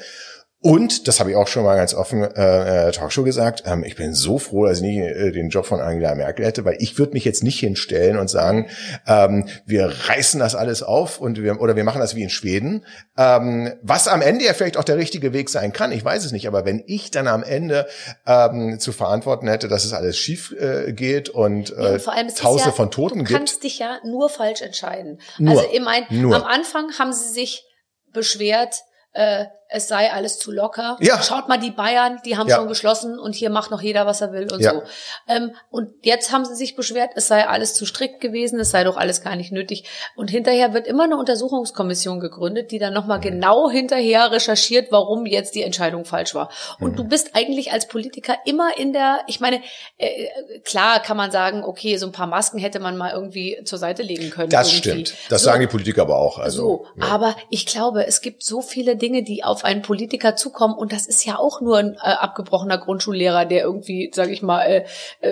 Und, das habe ich auch schon mal ganz offen äh, äh, Talkshow gesagt, ähm, ich bin so froh, dass ich nicht äh, den Job von Angela Merkel hätte, weil ich würde mich jetzt nicht hinstellen und sagen, ähm, wir reißen das alles auf und wir, oder wir machen das wie in Schweden, ähm, was am Ende ja vielleicht auch der richtige Weg sein kann, ich weiß es nicht, aber wenn ich dann am Ende ähm, zu verantworten hätte, dass es alles schief äh, geht und, Ja, äh, und vor allem, Tausende ja, von Toten du gibt, kannst dich ja nur falsch entscheiden. Nur. Also ich meine, am Anfang haben sie sich beschwert, äh, es sei alles zu locker. Ja. Schaut mal die Bayern, die haben Ja. schon geschlossen und hier macht noch jeder, was er will und Ja. so. Ähm, und jetzt haben sie sich beschwert, es sei alles zu strikt gewesen, es sei doch alles gar nicht nötig. Und hinterher wird immer eine Untersuchungskommission gegründet, die dann nochmal genau hinterher recherchiert, warum jetzt die Entscheidung falsch war. Und Mhm. du bist eigentlich als Politiker immer in der, ich meine, äh, klar kann man sagen, okay, so ein paar Masken hätte man mal irgendwie zur Seite legen können. das irgendwie. stimmt. Das so, sagen die Politiker aber auch. Also, so, ja. aber ich glaube, es gibt so viele Dinge, die auf einen Politiker zukommen und das ist ja auch nur ein äh, abgebrochener Grundschullehrer, der irgendwie, sage ich mal, äh, äh,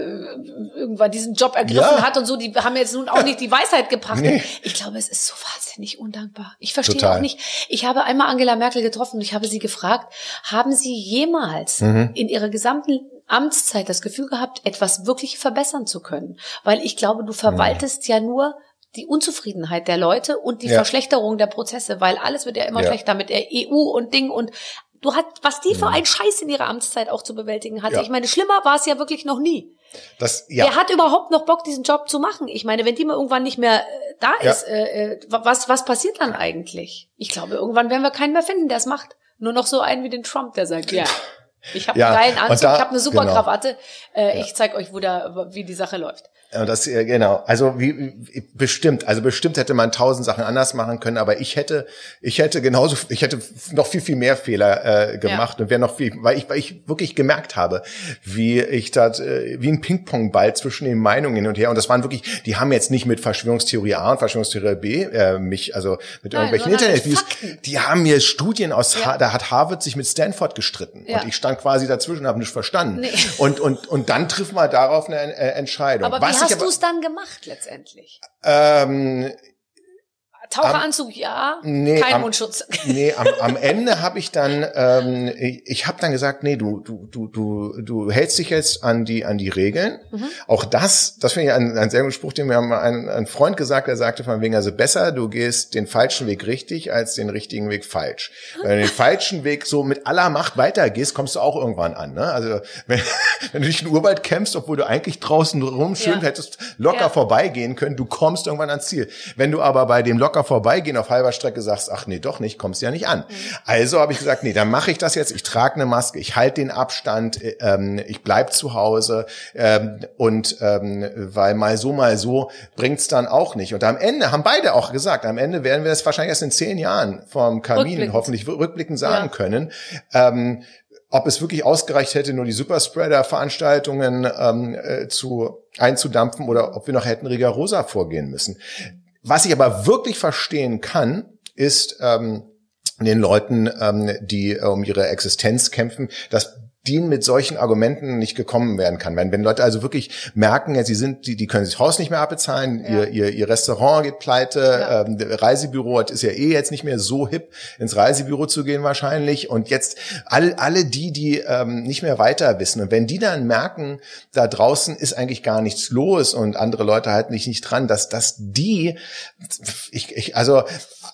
irgendwann diesen Job ergriffen Ja. hat und so. Die haben jetzt nun auch nicht die Weisheit gebracht. Nee. Ich glaube, es ist so wahnsinnig undankbar. Ich verstehe Total. auch nicht. Ich habe einmal Angela Merkel getroffen und ich habe sie gefragt: Haben Sie jemals Mhm. in Ihrer gesamten Amtszeit das Gefühl gehabt, etwas wirklich verbessern zu können? Weil ich glaube, du verwaltest ja nur die Unzufriedenheit der Leute und die Ja. Verschlechterung der Prozesse, weil alles wird ja immer Ja. schlechter mit der EU und Ding und du hast, was die für einen Scheiß in ihrer Amtszeit auch zu bewältigen hatte. Mhm. Ja. Ich meine, schlimmer war es ja wirklich noch nie. das, ja. Wer hat überhaupt noch Bock, diesen Job zu machen? Ich meine, wenn die mal irgendwann nicht mehr äh, da Ja. ist, äh, äh, was, was passiert dann eigentlich? Ich glaube, irgendwann werden wir keinen mehr finden, der es macht. Nur noch so einen wie den Trump, der sagt, ja, ich habe Ja, einen geilen Anzug, da- ich habe eine super genau. Krawatte, äh, ich zeig euch, wo da, wie die Sache läuft. Ja, Das, äh, genau. Also wie, wie bestimmt, also bestimmt hätte man tausend Sachen anders machen können, aber ich hätte, ich hätte genauso, ich hätte noch viel, viel mehr Fehler äh, gemacht und wäre noch viel, weil ich, weil ich wirklich gemerkt habe, wie ich da, äh, wie ein Ping-Pong-Ball zwischen den Meinungen hin und her. Und das waren wirklich, die haben jetzt nicht mit Verschwörungstheorie A und Verschwörungstheorie B äh, mich, also mit Nein, irgendwelchen Internetviews, die haben mir Studien aus, Ja. da hat Harvard sich mit Stanford gestritten Ja. und ich stand quasi dazwischen, und habe nicht verstanden. Nee. Und und und dann trifft man darauf eine äh, Entscheidung. Aber Was wie hast du es dann gemacht letztendlich? ähm, Taucheranzug, ja, nee, kein am- Mundschutz. nee, am, am Ende habe ich dann, ähm, ich, habe dann gesagt, nee, du, du, du, du, du hältst dich jetzt an die, an die Regeln. Mhm. Auch das, das finde ich ein, ein sehr guter Spruch, den mir ein, ein Freund gesagt, der sagte von wegen, also besser, du gehst den falschen Weg richtig, als den richtigen Weg falsch. Wenn du den falschen Weg so mit aller Macht weitergehst, kommst du auch irgendwann an. Ne? Also wenn, wenn du durch den Urwald kämpfst, obwohl du eigentlich draußen rum schön Ja. hättest locker Ja. vorbeigehen können, du kommst irgendwann ans Ziel. Wenn du aber bei dem locker vorbeigehen auf halber Strecke sagst, ach nee, doch nicht, kommst ja nicht an. Also habe ich gesagt, nee, dann mache ich das jetzt. Ich trage eine Maske, ich halte den Abstand, äh, ähm, ich bleib zu Hause ähm, und ähm, weil mal so, mal so bringt's dann auch nicht. Und am Ende haben beide auch gesagt, am Ende werden wir das wahrscheinlich erst in zehn Jahren vom Kamin hoffentlich rückblickend sagen Ja. können. Ähm, ob es wirklich ausgereicht hätte, nur die Superspreader-Veranstaltungen ähm, äh, zu einzudampfen oder ob wir noch hätten rigorosa vorgehen müssen. Was ich aber wirklich verstehen kann, ist ähm, den Leuten, ähm, die äh, um ihre Existenz kämpfen, dass denen mit solchen Argumenten nicht gekommen werden kann. Wenn, wenn Leute also wirklich merken, ja, sie sind, die, die können sich Haus nicht mehr abbezahlen, ja. ihr, ihr, ihr Restaurant geht pleite, ja. ähm, Reisebüro ist ja eh jetzt nicht mehr so hip, ins Reisebüro zu gehen wahrscheinlich. Und jetzt all, alle die, die ähm, nicht mehr weiter wissen. Und wenn die dann merken, da draußen ist eigentlich gar nichts los und andere Leute halten sich nicht dran, dass, dass die, ich, ich, also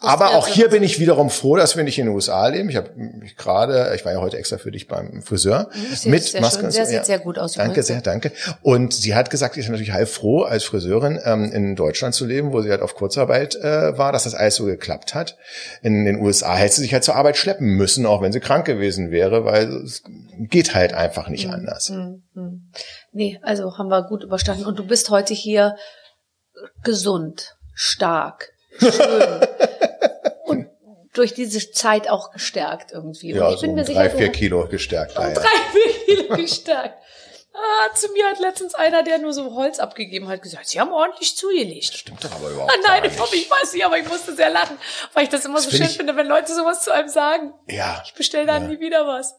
aber auch hier bin ich wiederum froh, dass wir nicht in den USA leben. Ich habe gerade, ich war ja heute extra für dich beim Friseur mhm, mit Maske. Der sieht sehr gut aus. Danke sehr, danke. Und sie hat gesagt, ich bin natürlich heilfroh, als Friseurin ähm, in Deutschland zu leben, wo sie halt auf Kurzarbeit äh, war, dass das alles so geklappt hat. In den USA hätte sie sich halt zur Arbeit schleppen müssen, auch wenn sie krank gewesen wäre, weil es geht halt einfach nicht mhm. anders. Mhm. mhm. Nee, also haben wir gut überstanden. Und du bist heute hier gesund, stark, schön. durch diese Zeit auch gestärkt irgendwie. Ja, ich bin so mir sicher, drei, vier Kilo gestärkt. Um drei, vier Kilo gestärkt. Ah, zu mir hat letztens einer, der nur so Holz abgegeben hat, gesagt, sie haben ordentlich zugelegt. Stimmt doch aber überhaupt ah, Nein, nicht. ich weiß nicht, aber ich musste sehr lachen, weil ich das immer das so schön ich, finde, wenn Leute sowas zu einem sagen. Ja. Ich bestelle dann ja. nie wieder was.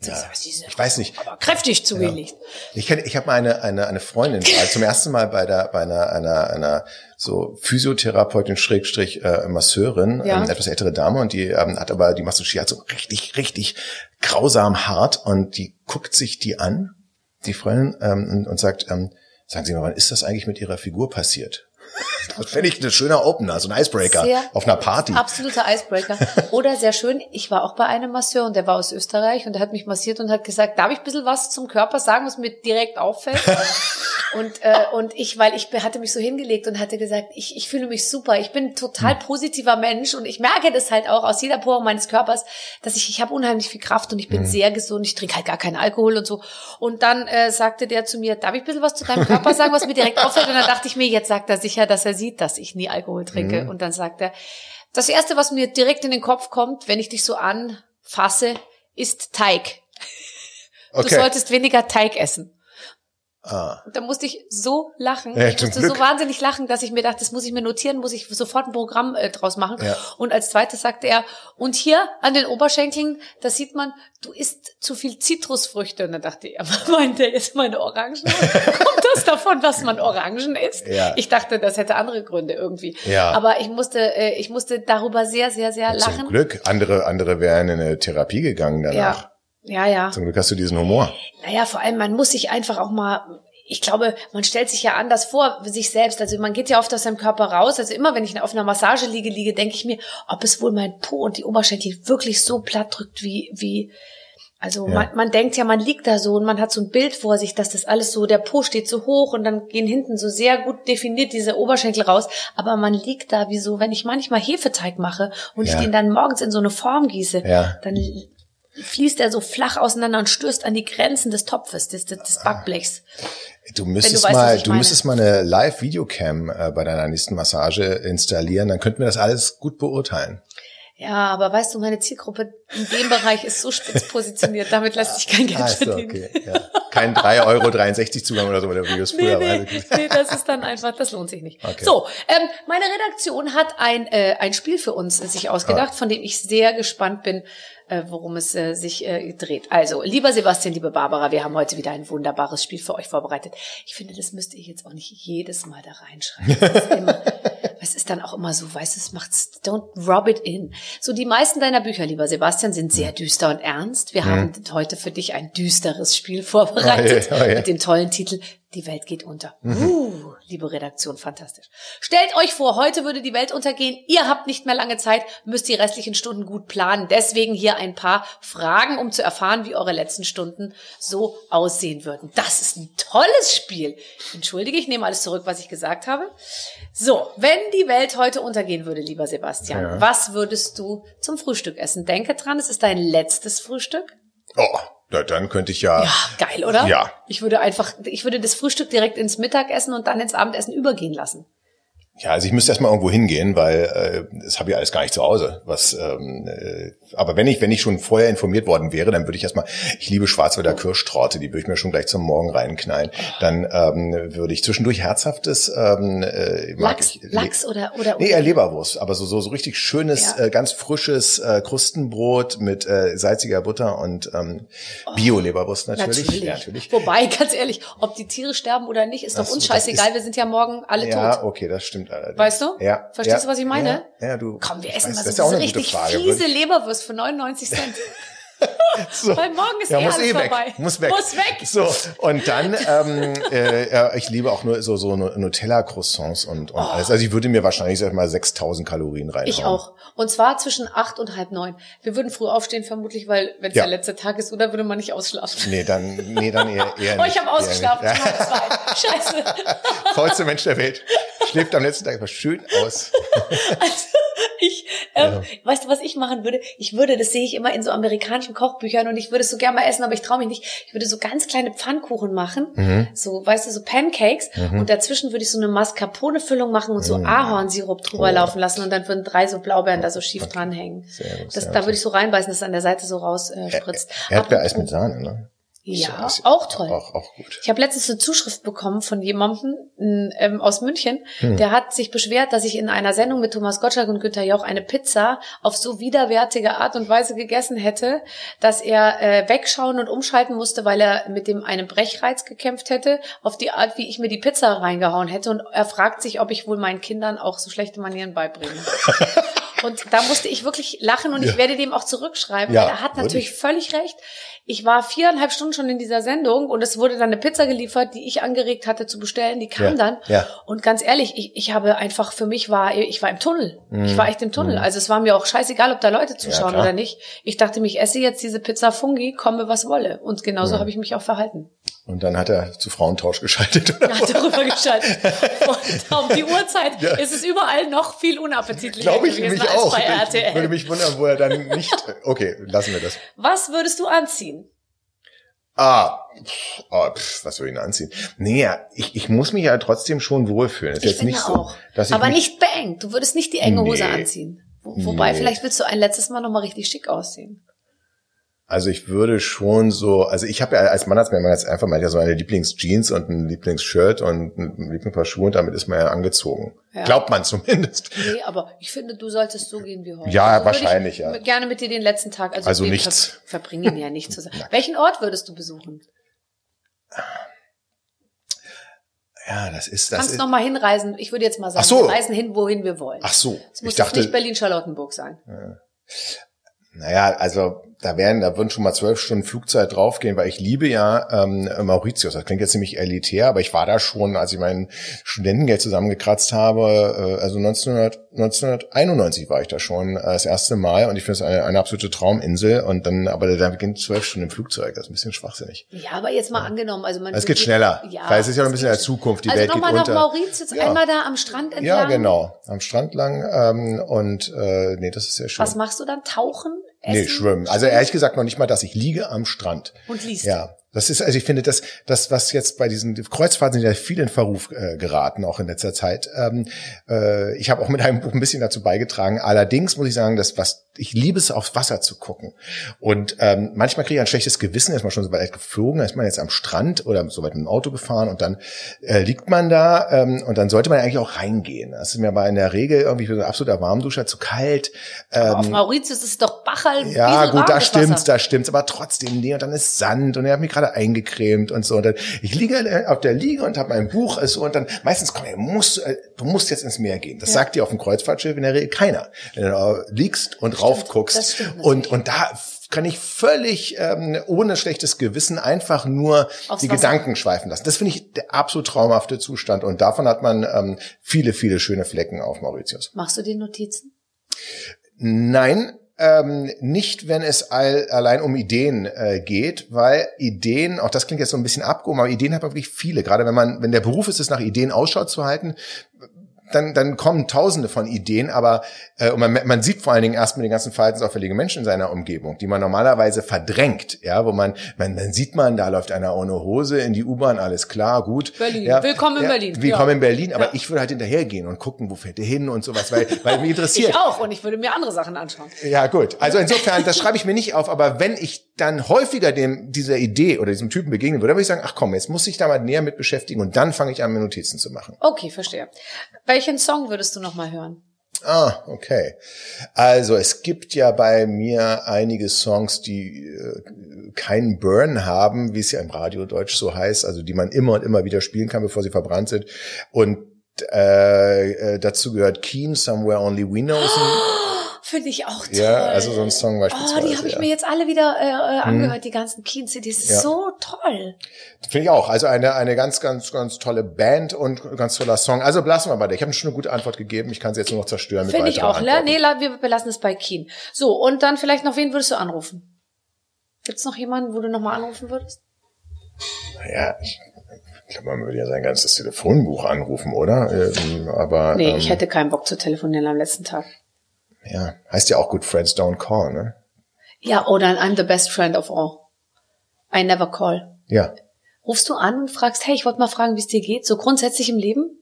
Ja, ich weiß nicht. Aber kräftig zugelegt. Ja. Ich kenne, ich habe eine eine eine Freundin, die zum ersten Mal bei der bei einer einer einer so Physiotherapeutin Schrägstrich äh, Masseurin, ja. ähm, etwas ältere Dame und die ähm, hat aber die hat so richtig richtig grausam hart und die guckt sich die an, die Freundin ähm, und, und sagt, ähm, sagen Sie mal, wann ist das eigentlich mit Ihrer Figur passiert? Das fände ich ein schöner Opener, so ein Icebreaker sehr, auf einer Party. Absoluter Icebreaker. Oder sehr schön, ich war auch bei einem Masseur und der war aus Österreich und der hat mich massiert und hat gesagt, darf ich ein bisschen was zum Körper sagen, was mir direkt auffällt? und, äh, und ich, weil ich hatte mich so hingelegt und hatte gesagt, ich, ich fühle mich super, ich bin total hm. positiver Mensch und ich merke das halt auch aus jeder Pore meines Körpers, dass ich, ich habe unheimlich viel Kraft und ich bin mhm. sehr gesund, ich trinke halt gar keinen Alkohol und so. Und dann äh, sagte der zu mir, darf ich ein bisschen was zu deinem Körper sagen, was mir direkt auffällt? Und dann dachte ich mir, jetzt sagt er sicher, dass er sieht, dass ich nie Alkohol trinke. Mhm. Und dann sagt er, das erste, was mir direkt in den Kopf kommt, wenn ich dich so anfasse, ist Teig. Okay. Du solltest weniger Teig essen. Ah. Da musste ich so lachen. Ja, ich musste Glück. so wahnsinnig lachen, dass ich mir dachte, das muss ich mir notieren, muss ich sofort ein Programm äh, draus machen. Ja. Und als zweites sagte er, und hier an den Oberschenkeln, da sieht man, du isst zu viel Zitrusfrüchte. Und dann dachte ich, meint er jetzt meine Orangen? Kommt das davon, dass man Orangen isst? Ja. Ich dachte, das hätte andere Gründe irgendwie. Ja. Aber ich musste, äh, ich musste darüber sehr, sehr, sehr lachen. Zum Glück. Andere, andere wären in eine Therapie gegangen danach. Ja. Ja, ja. Zum Glück hast du diesen Humor. Naja, vor allem, man muss sich einfach auch mal, ich glaube, man stellt sich ja anders vor, sich selbst. Also man geht ja oft aus seinem Körper raus. Also immer, wenn ich auf einer Massage liege, liege, denke ich mir, ob es wohl mein Po und die Oberschenkel wirklich so platt drückt, wie, wie, also ja. man, man denkt ja, man liegt da so und man hat so ein Bild vor sich, dass das alles so, der Po steht so hoch und dann gehen hinten so sehr gut definiert diese Oberschenkel raus. Aber man liegt da wie so, wenn ich manchmal Hefeteig mache und ja. ich den dann morgens in so eine Form gieße, ja. dann fließt er so flach auseinander und stößt an die Grenzen des Topfes, des, des Backblechs. Du müsstest du weißt, mal, du müsstest mal eine Live-Videocam äh, bei deiner nächsten Massage installieren, dann könnten wir das alles gut beurteilen. Ja, aber weißt du, meine Zielgruppe in dem Bereich ist so spitz positioniert, damit lässt sich kein Geld also, verdienen. Okay, ja. Kein 3,63 Euro Zugang oder so, oder wie es früher nee, nee, nee, das ist dann einfach, das lohnt sich nicht. Okay. So, ähm, meine Redaktion hat ein, äh, ein Spiel für uns sich ausgedacht, ah. von dem ich sehr gespannt bin, äh, worum es äh, sich äh, dreht. Also, lieber Sebastian, liebe Barbara, wir haben heute wieder ein wunderbares Spiel für euch vorbereitet. Ich finde, das müsst ihr jetzt auch nicht jedes Mal da reinschreiben. es ist dann auch immer so, weißt du, es macht's, don't rub it in. So, die meisten deiner Bücher, lieber Sebastian, sind sehr düster und ernst. Wir mhm. haben heute für dich ein düsteres Spiel vorbereitet oh, yeah, oh, yeah. mit dem tollen Titel die Welt geht unter. Mhm. Uh, liebe Redaktion, fantastisch. Stellt euch vor, heute würde die Welt untergehen. Ihr habt nicht mehr lange Zeit, müsst die restlichen Stunden gut planen. Deswegen hier ein paar Fragen, um zu erfahren, wie eure letzten Stunden so aussehen würden. Das ist ein tolles Spiel. Entschuldige, ich nehme alles zurück, was ich gesagt habe. So, wenn die Welt heute untergehen würde, lieber Sebastian, ja. was würdest du zum Frühstück essen? Denke dran, es ist dein letztes Frühstück. Oh, na, dann könnte ich ja. Ja, geil, oder? Ja. Ich würde einfach, ich würde das Frühstück direkt ins Mittagessen und dann ins Abendessen übergehen lassen. Ja, also ich müsste erstmal irgendwo hingehen, weil äh, das habe ich alles gar nicht zu Hause. Was, ähm, äh, aber wenn ich, wenn ich schon vorher informiert worden wäre, dann würde ich erstmal, ich liebe Schwarzwälder Kirschtraute, die würde ich mir schon gleich zum Morgen reinknallen. Dann ähm, würde ich zwischendurch herzhaftes ähm, äh, mag Lachs, ich, Lachs oder oder Nee, eher Leberwurst, aber so, so, so richtig schönes, Ja. äh, ganz frisches äh, Krustenbrot mit äh, salziger Butter und ähm, Bio-Leberwurst natürlich. Oh, Natürlich. Ja, natürlich. Wobei, ganz ehrlich, ob die Tiere sterben oder nicht, ist doch uns scheißegal. ist- Wir sind ja morgen alle Ja, tot. okay, das stimmt allerdings. Weißt du? Ja. Verstehst ja, du, was ich meine? Ja, ja du. Komm, wir essen weiß, mal das so gute richtig Frage. fiese Leberwurst für 99 Cent. So. Weil morgen ist Ja, eh muss alles eh weg. vorbei. Muss weg. Muss weg. So, und dann, ähm, äh, ja, ich liebe auch nur so, so Nutella-Croissants und, und alles. Also ich würde mir wahrscheinlich sag ich mal 6000 Kalorien reinhauen. Ich auch. Und zwar zwischen acht und halb neun. Wir würden früh aufstehen vermutlich, weil wenn es Ja. der letzte Tag ist, oder würde man nicht ausschlafen? Nee, dann, nee, dann eher, eher Oh, ich habe ausgeschlafen. Zwei. Scheiße. Faulste Mensch der Welt. Schläft am letzten Tag immer schön aus. Also ich, ähm, weißt du, was ich machen würde? Ich würde, das sehe ich immer in so amerikanischen Kochbüchern und ich würde es so gerne mal essen, aber ich traue mich nicht. Ich würde so ganz kleine Pfannkuchen machen, Mhm. so, weißt du, so Pancakes und dazwischen würde ich so eine Mascarpone-Füllung machen und Mhm. so Ahornsirup drüber laufen lassen und dann würden drei so Blaubeeren da so schief dranhängen. Oh. Sehr gut, Das, sehr da würde ich so reinbeißen, dass es an der Seite so raus äh, spritzt. Erdbeereis mit Sahne, ne? Ja, Ist auch toll. Auch, auch gut. Ich habe letztens eine Zuschrift bekommen von jemandem ähm, aus München, Hm. der hat sich beschwert, dass ich in einer Sendung mit Thomas Gottschalk und Günther Jauch eine Pizza auf so widerwärtige Art und Weise gegessen hätte, dass er äh, wegschauen und umschalten musste, weil er mit dem einem Brechreiz gekämpft hätte, auf die Art, wie ich mir die Pizza reingehauen hätte. Und er fragt sich, ob ich wohl meinen Kindern auch so schlechte Manieren beibringe. Und da musste ich wirklich lachen und ich werde dem auch zurückschreiben, Ja, er hat natürlich ich. völlig recht. Ich war viereinhalb Stunden schon in dieser Sendung und es wurde dann eine Pizza geliefert, die ich angeregt hatte zu bestellen. Die kam Ja, dann. ja. Und ganz ehrlich, ich, ich habe einfach für mich war, ich war im Tunnel. Mhm. Ich war echt im Tunnel. Also es war mir auch scheißegal, ob da Leute zuschauen klar. oder nicht. Ich dachte, ich esse jetzt diese Pizza Fungi, komme was wolle. Und genauso Mhm. habe ich mich auch verhalten. Und dann hat er zu Frauentausch geschaltet. Oder? Hat darüber geschaltet. Und um die Uhrzeit ist es überall noch viel unappetitlicher Glaube ich gewesen mich als auch. bei Ich RTL. würde mich wundern, wo er dann nicht. Okay, lassen wir das. Was würdest du anziehen? Ah, oh, pff, was soll ich denn anziehen? Nee, ja, ich, ich muss mich ja trotzdem schon wohlfühlen. Es ist Ich jetzt nicht so, auch. dass ich Aber nicht beengt. Du würdest nicht die enge Hose Nee. anziehen. Wo, wobei, Nee. vielleicht willst du ein letztes Mal nochmal richtig schick aussehen. Also ich würde schon so, also ich habe ja als Mann, als man jetzt einfach mal ja so eine Lieblingsjeans und ein Lieblingsshirt und ein Lieblingspaar Schuhe und damit ist man ja angezogen. Ja. Glaubt man zumindest. Nee, aber ich finde, du solltest so gehen wie heute. Ja, würde wahrscheinlich, ich ja. Gerne mit dir den letzten Tag. Also, Also nichts. Ver verbringen ja nicht zusammen. Welchen Ort würdest du besuchen? Ja, das ist das. Kannst Ist, noch mal hinreisen. Ich würde jetzt mal sagen, so. wir reisen hin, wohin wir wollen. ach so, Es ich muss jetzt dachte, nicht Berlin-Charlottenburg sein. naja, also da werden, da würden schon mal zwölf Stunden Flugzeit draufgehen, weil ich liebe ja ähm, Mauritius. Das klingt jetzt ziemlich elitär, aber ich war da schon, als ich mein Studentengeld zusammengekratzt habe, äh, also 1900, 1991 war ich da schon äh, das erste Mal und ich finde es eine, eine absolute Trauminsel und dann, aber da beginnt zwölf Stunden im Flugzeug, das ist ein bisschen schwachsinnig. Ja, aber jetzt mal angenommen, also man. Es geht geht- schneller, weil es ist ja noch ein bisschen in der geht Zukunft, die also Welt geht nochmal nach unter. Mauritius, Ja. einmal da am Strand entlang. Ja, genau, am Strand lang ähm, und äh, nee, das ist sehr schön. Was machst du dann? Tauchen? Nee, Essen? schwimmen. Also ehrlich gesagt noch nicht mal, dass ich liege am Strand. Und liest. Ja, das ist, also ich finde, das, das, was jetzt bei diesen Kreuzfahrten sind ja viel in Verruf äh, geraten, auch in letzter Zeit. Ähm, äh, ich habe auch mit einem Buch ein bisschen dazu beigetragen. Allerdings muss ich sagen, dass was ich liebe es, aufs Wasser zu gucken. Und ähm, manchmal kriege ich ein schlechtes Gewissen, ist man schon so weit geflogen, ist man jetzt am Strand oder so weit mit dem Auto gefahren und dann äh, liegt man da ähm, und dann sollte man eigentlich auch reingehen. Das ist mir aber in der Regel irgendwie so ein absoluter Warmduscher zu kalt. Aber auf Ähm, Mauritius ist es doch Bachal. ja, gut, da stimmt's, da stimmt's, aber trotzdem, nee, und dann ist Sand und er hat mich gerade eingecremt und so. Und dann, ich liege auf der Liege und habe mein Buch äh, so und dann meistens komm, ey, musst, äh, du musst jetzt ins Meer gehen. Das sagt dir auf dem Kreuzfahrtschiff in der Regel keiner. Wenn du da liegst und raufguckst das stimmt und und da kann ich völlig ähm, ohne schlechtes Gewissen einfach nur Aufs die Wasser. Gedanken schweifen lassen. Das finde ich der absolut traumhafte Zustand und davon hat man ähm, viele, viele schöne Flecken auf Mauritius. Machst du dir Notizen? Nein, ähm, nicht, wenn es all, allein um Ideen äh, geht, weil Ideen, auch das klingt jetzt so ein bisschen abgehoben, aber Ideen hat man wirklich viele. Gerade wenn man, wenn der Beruf ist, es nach Ideen Ausschau zu halten, dann, dann kommen tausende von Ideen, aber äh, und man, man sieht vor allen Dingen erstmal die ganzen verhaltensauffälligen Menschen in seiner Umgebung, die man normalerweise verdrängt, ja, wo man, man dann sieht man, da läuft einer ohne Hose in die U-Bahn, alles klar, gut. Berlin. Ja, Willkommen in ja, Berlin. Willkommen Ja. in Berlin, aber ich würde halt hinterhergehen und gucken, wo fährt der hin und sowas, weil, weil mich interessiert. Ich auch und ich würde mir andere Sachen anschauen. Ja, gut. Also insofern, das schreibe ich mir nicht auf, aber wenn ich dann häufiger dem, dieser Idee oder diesem Typen begegnen würde, dann würde ich sagen, ach komm, jetzt muss ich da mal näher mit beschäftigen und dann fange ich an, mir Notizen zu machen. Okay, verstehe. Welchen Song würdest du noch mal hören? Ah, okay. Also es gibt ja bei mir einige Songs, die äh, keinen Burn haben, wie es ja im Radiodeutsch so heißt, also die man immer und immer wieder spielen kann, bevor sie verbrannt sind. Und äh, äh, dazu gehört Keen, Somewhere Only We Know. ein- Finde ich auch toll. Ja, also so ein Song Oh, beispielsweise. die habe ich ja. mir jetzt alle wieder äh, äh, angehört, die ganzen Keen ist Ja. so toll. Finde ich auch. Also eine, eine ganz, ganz, ganz tolle Band und ganz toller Song. Also belassen wir bei der. Ich habe schon eine gute Antwort gegeben. Ich kann sie jetzt nur noch zerstören. mit Finde ich auch. Ne? Nee, wir belassen es bei Keen. So, und dann vielleicht noch, wen würdest du anrufen? Gibt's noch jemanden, wo du noch mal anrufen würdest? Ja, ich glaube, man würde ja sein ganzes Telefonbuch anrufen, oder? Ähm, aber Nee, ähm, ich hätte keinen Bock zu telefonieren am letzten Tag. Ja, heißt ja auch Good Friends Don't Call, ne? Ja, oder I'm the best friend of all. I never call. Ja. Rufst du an und fragst, hey, ich wollte mal fragen, wie es dir geht? So grundsätzlich im Leben?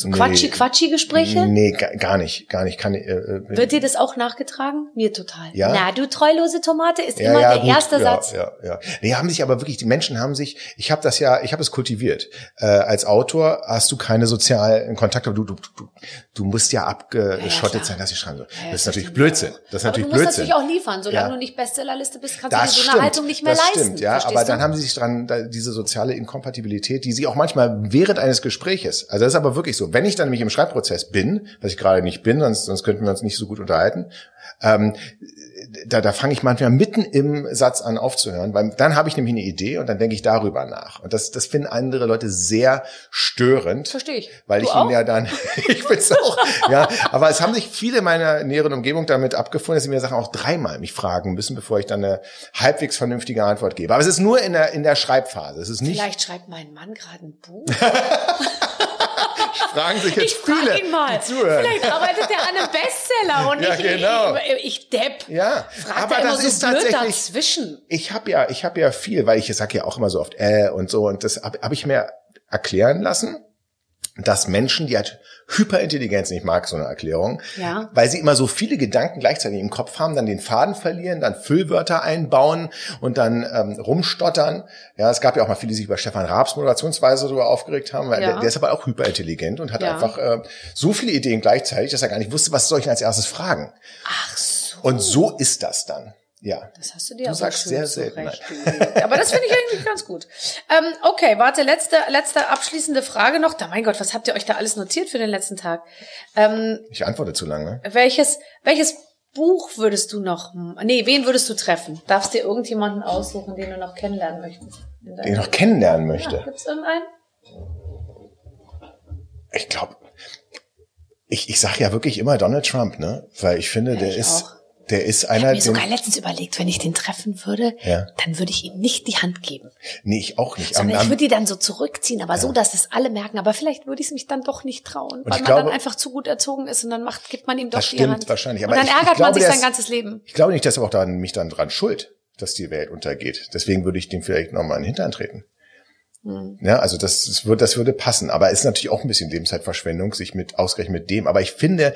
So Nee. quatschi, quatschi Gespräche? Nee, ga- gar nicht, gar nicht. Kann, äh, äh, Wird dir das auch nachgetragen? Mir total. Ja. Na, du treulose Tomate ist ja, immer ja, der gut, erste ja, Satz. Ja, ja. Nee, haben sich aber wirklich, die Menschen haben sich, ich habe das ja, ich habe es kultiviert. Äh, als Autor hast du keine sozialen Kontakte, du, du, du, du musst ja abgeschottet sein, dass ich schreiben soll. Das ist natürlich Blödsinn. Das ist Aber natürlich du musst Blödsinn. natürlich auch liefern. Solange du nicht Bestsellerliste bist, kannst Das du dir so eine Haltung nicht mehr das leisten. stimmt, ja. Aber du? dann haben sie sich dran, da, diese soziale Inkompatibilität, die sie auch manchmal während eines Gespräches, also das ist aber wirklich so, wenn ich dann nämlich im Schreibprozess bin, was ich gerade nicht bin, sonst, sonst könnten wir uns nicht so gut unterhalten, ähm, da, da fange ich manchmal mitten im Satz an aufzuhören, weil dann habe ich nämlich eine Idee und dann denke ich darüber nach. Und das, das finden andere Leute sehr störend. Verstehe ich. Weil Du ich auch? ihnen ja dann, ich bin's auch, ja. Aber es haben sich viele meiner näheren Umgebung damit abgefunden, dass sie mir Sachen auch dreimal mich fragen müssen, bevor ich dann eine halbwegs vernünftige Antwort gebe. Aber es ist nur in der, in der Schreibphase. Es ist nicht, Vielleicht schreibt mein Mann gerade ein Buch. fragen sich jetzt Ich frage viele, ihn mal. Vielleicht arbeitet er an einem Bestseller und Ja, ich, genau. ich, ich Depp. Ja, Fragt aber er immer das so ist tatsächlich, dazwischen. ich habe ja, ich habe ja viel, weil ich sage ja auch immer so oft äh und so und das habe hab ich mir erklären lassen, dass Menschen, die halt Hyperintelligenz, ich mag so eine Erklärung, Ja. weil sie immer so viele Gedanken gleichzeitig im Kopf haben, dann den Faden verlieren, dann Füllwörter einbauen und dann ähm, rumstottern. Ja, es gab ja auch mal viele, die sich über Stefan Raabs Moderationsweise darüber aufgeregt haben, weil Ja. der, der ist aber auch hyperintelligent und hat Ja. einfach äh, so viele Ideen gleichzeitig, dass er gar nicht wusste, was soll ich denn als erstes fragen. Ach so. Und so ist das dann. Ja. Das hast du dir Du sagst sehr selten. Aber das finde ich eigentlich ganz gut. Ähm, okay, warte, letzte, letzte abschließende Frage noch. Da, mein Gott, was habt ihr euch da alles notiert für den letzten Tag? Ähm, Ich antworte zu lange. welches, welches Buch würdest du noch, nee, wen würdest du treffen? Darfst dir irgendjemanden aussuchen, den du noch kennenlernen möchtest? Den ich noch kennenlernen möchte. Ja, gibt's irgendeinen? Ich glaube, ich, ich sage ja wirklich immer Donald Trump, ne? Weil ich finde, der ich ist, auch. Der ist Ich einer, habe mir sogar letztens überlegt, wenn ich den treffen würde, Ja. dann würde ich ihm nicht die Hand geben. nee, ich auch nicht. Am, Sondern ich am, würde die dann so zurückziehen, aber so, dass es alle merken. Aber vielleicht würde ich es mich dann doch nicht trauen, weil ich man glaube- dann einfach zu gut erzogen ist und dann macht, gibt man ihm doch Das die stimmt Hand. wahrscheinlich, Und aber dann ich- ich ärgert glaube, man sich sein ganzes Leben. ich glaube nicht, dass er auch daran, mich dann dran schuld, dass die Welt untergeht. Deswegen würde ich dem vielleicht nochmal in den Hintern treten. Hm. Ja, also das, das, würde, das würde passen. Aber es ist natürlich auch ein bisschen Lebenszeitverschwendung, sich mit ausgerechnet mit dem. Aber ich finde,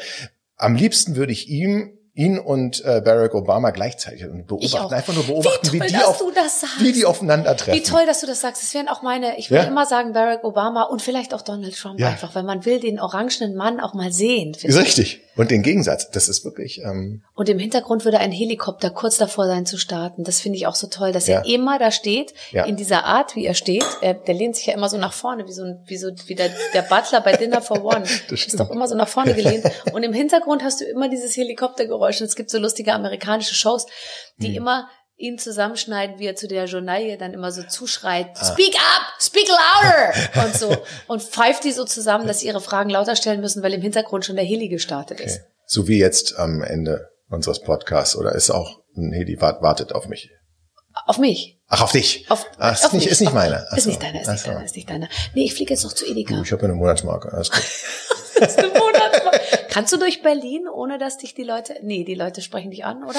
am liebsten würde ich ihm ihn und äh, Barack Obama gleichzeitig Ich beobachten, einfach nur beobachten, Wie wie, toll, die dass auf, du das sagst. wie die aufeinandertreffen. Wie toll, dass du das sagst. Das wären auch meine, ich würde Ja. immer sagen Barack Obama und vielleicht auch Donald Trump Ja. einfach, weil man will den orangenen Mann auch mal sehen. Ist finde ich. Und den Gegensatz, das ist wirklich, ähm, Und im Hintergrund würde ein Helikopter kurz davor sein zu starten. Das finde ich auch so toll, dass Ja. er immer da steht, Ja. in dieser Art, wie er steht. Er, der lehnt sich ja immer so nach vorne, wie so, ein, wie so wie der, der Butler bei Dinner for One. ist doch immer so nach vorne gelehnt. Und im Hintergrund hast du immer dieses Helikoptergeräusch. Und es gibt so lustige amerikanische Shows, die Hm. immer ihn zusammenschneiden, wie er zu der Journalie dann immer so zuschreit, Ah. speak up, speak louder und so. Und pfeift die so zusammen, dass sie ihre Fragen lauter stellen müssen, weil im Hintergrund schon der Heli gestartet ist. okay. so wie jetzt am Ende unseres Podcasts, oder ist auch ein Heli wart, wartet auf mich? Auf mich. Ach, auf dich. Auf, Ach, ist auf nicht, mich, ist nicht meine. Ach Ist so. nicht deiner, ist Ach nicht so. deiner, ist nicht deiner. Nee, ich fliege jetzt noch zu Edeka. Du, Ich habe eine Monatsmarke, alles gut. Letzte Monat. Kannst du durch Berlin, ohne dass dich die Leute, nee, die Leute sprechen dich an, oder?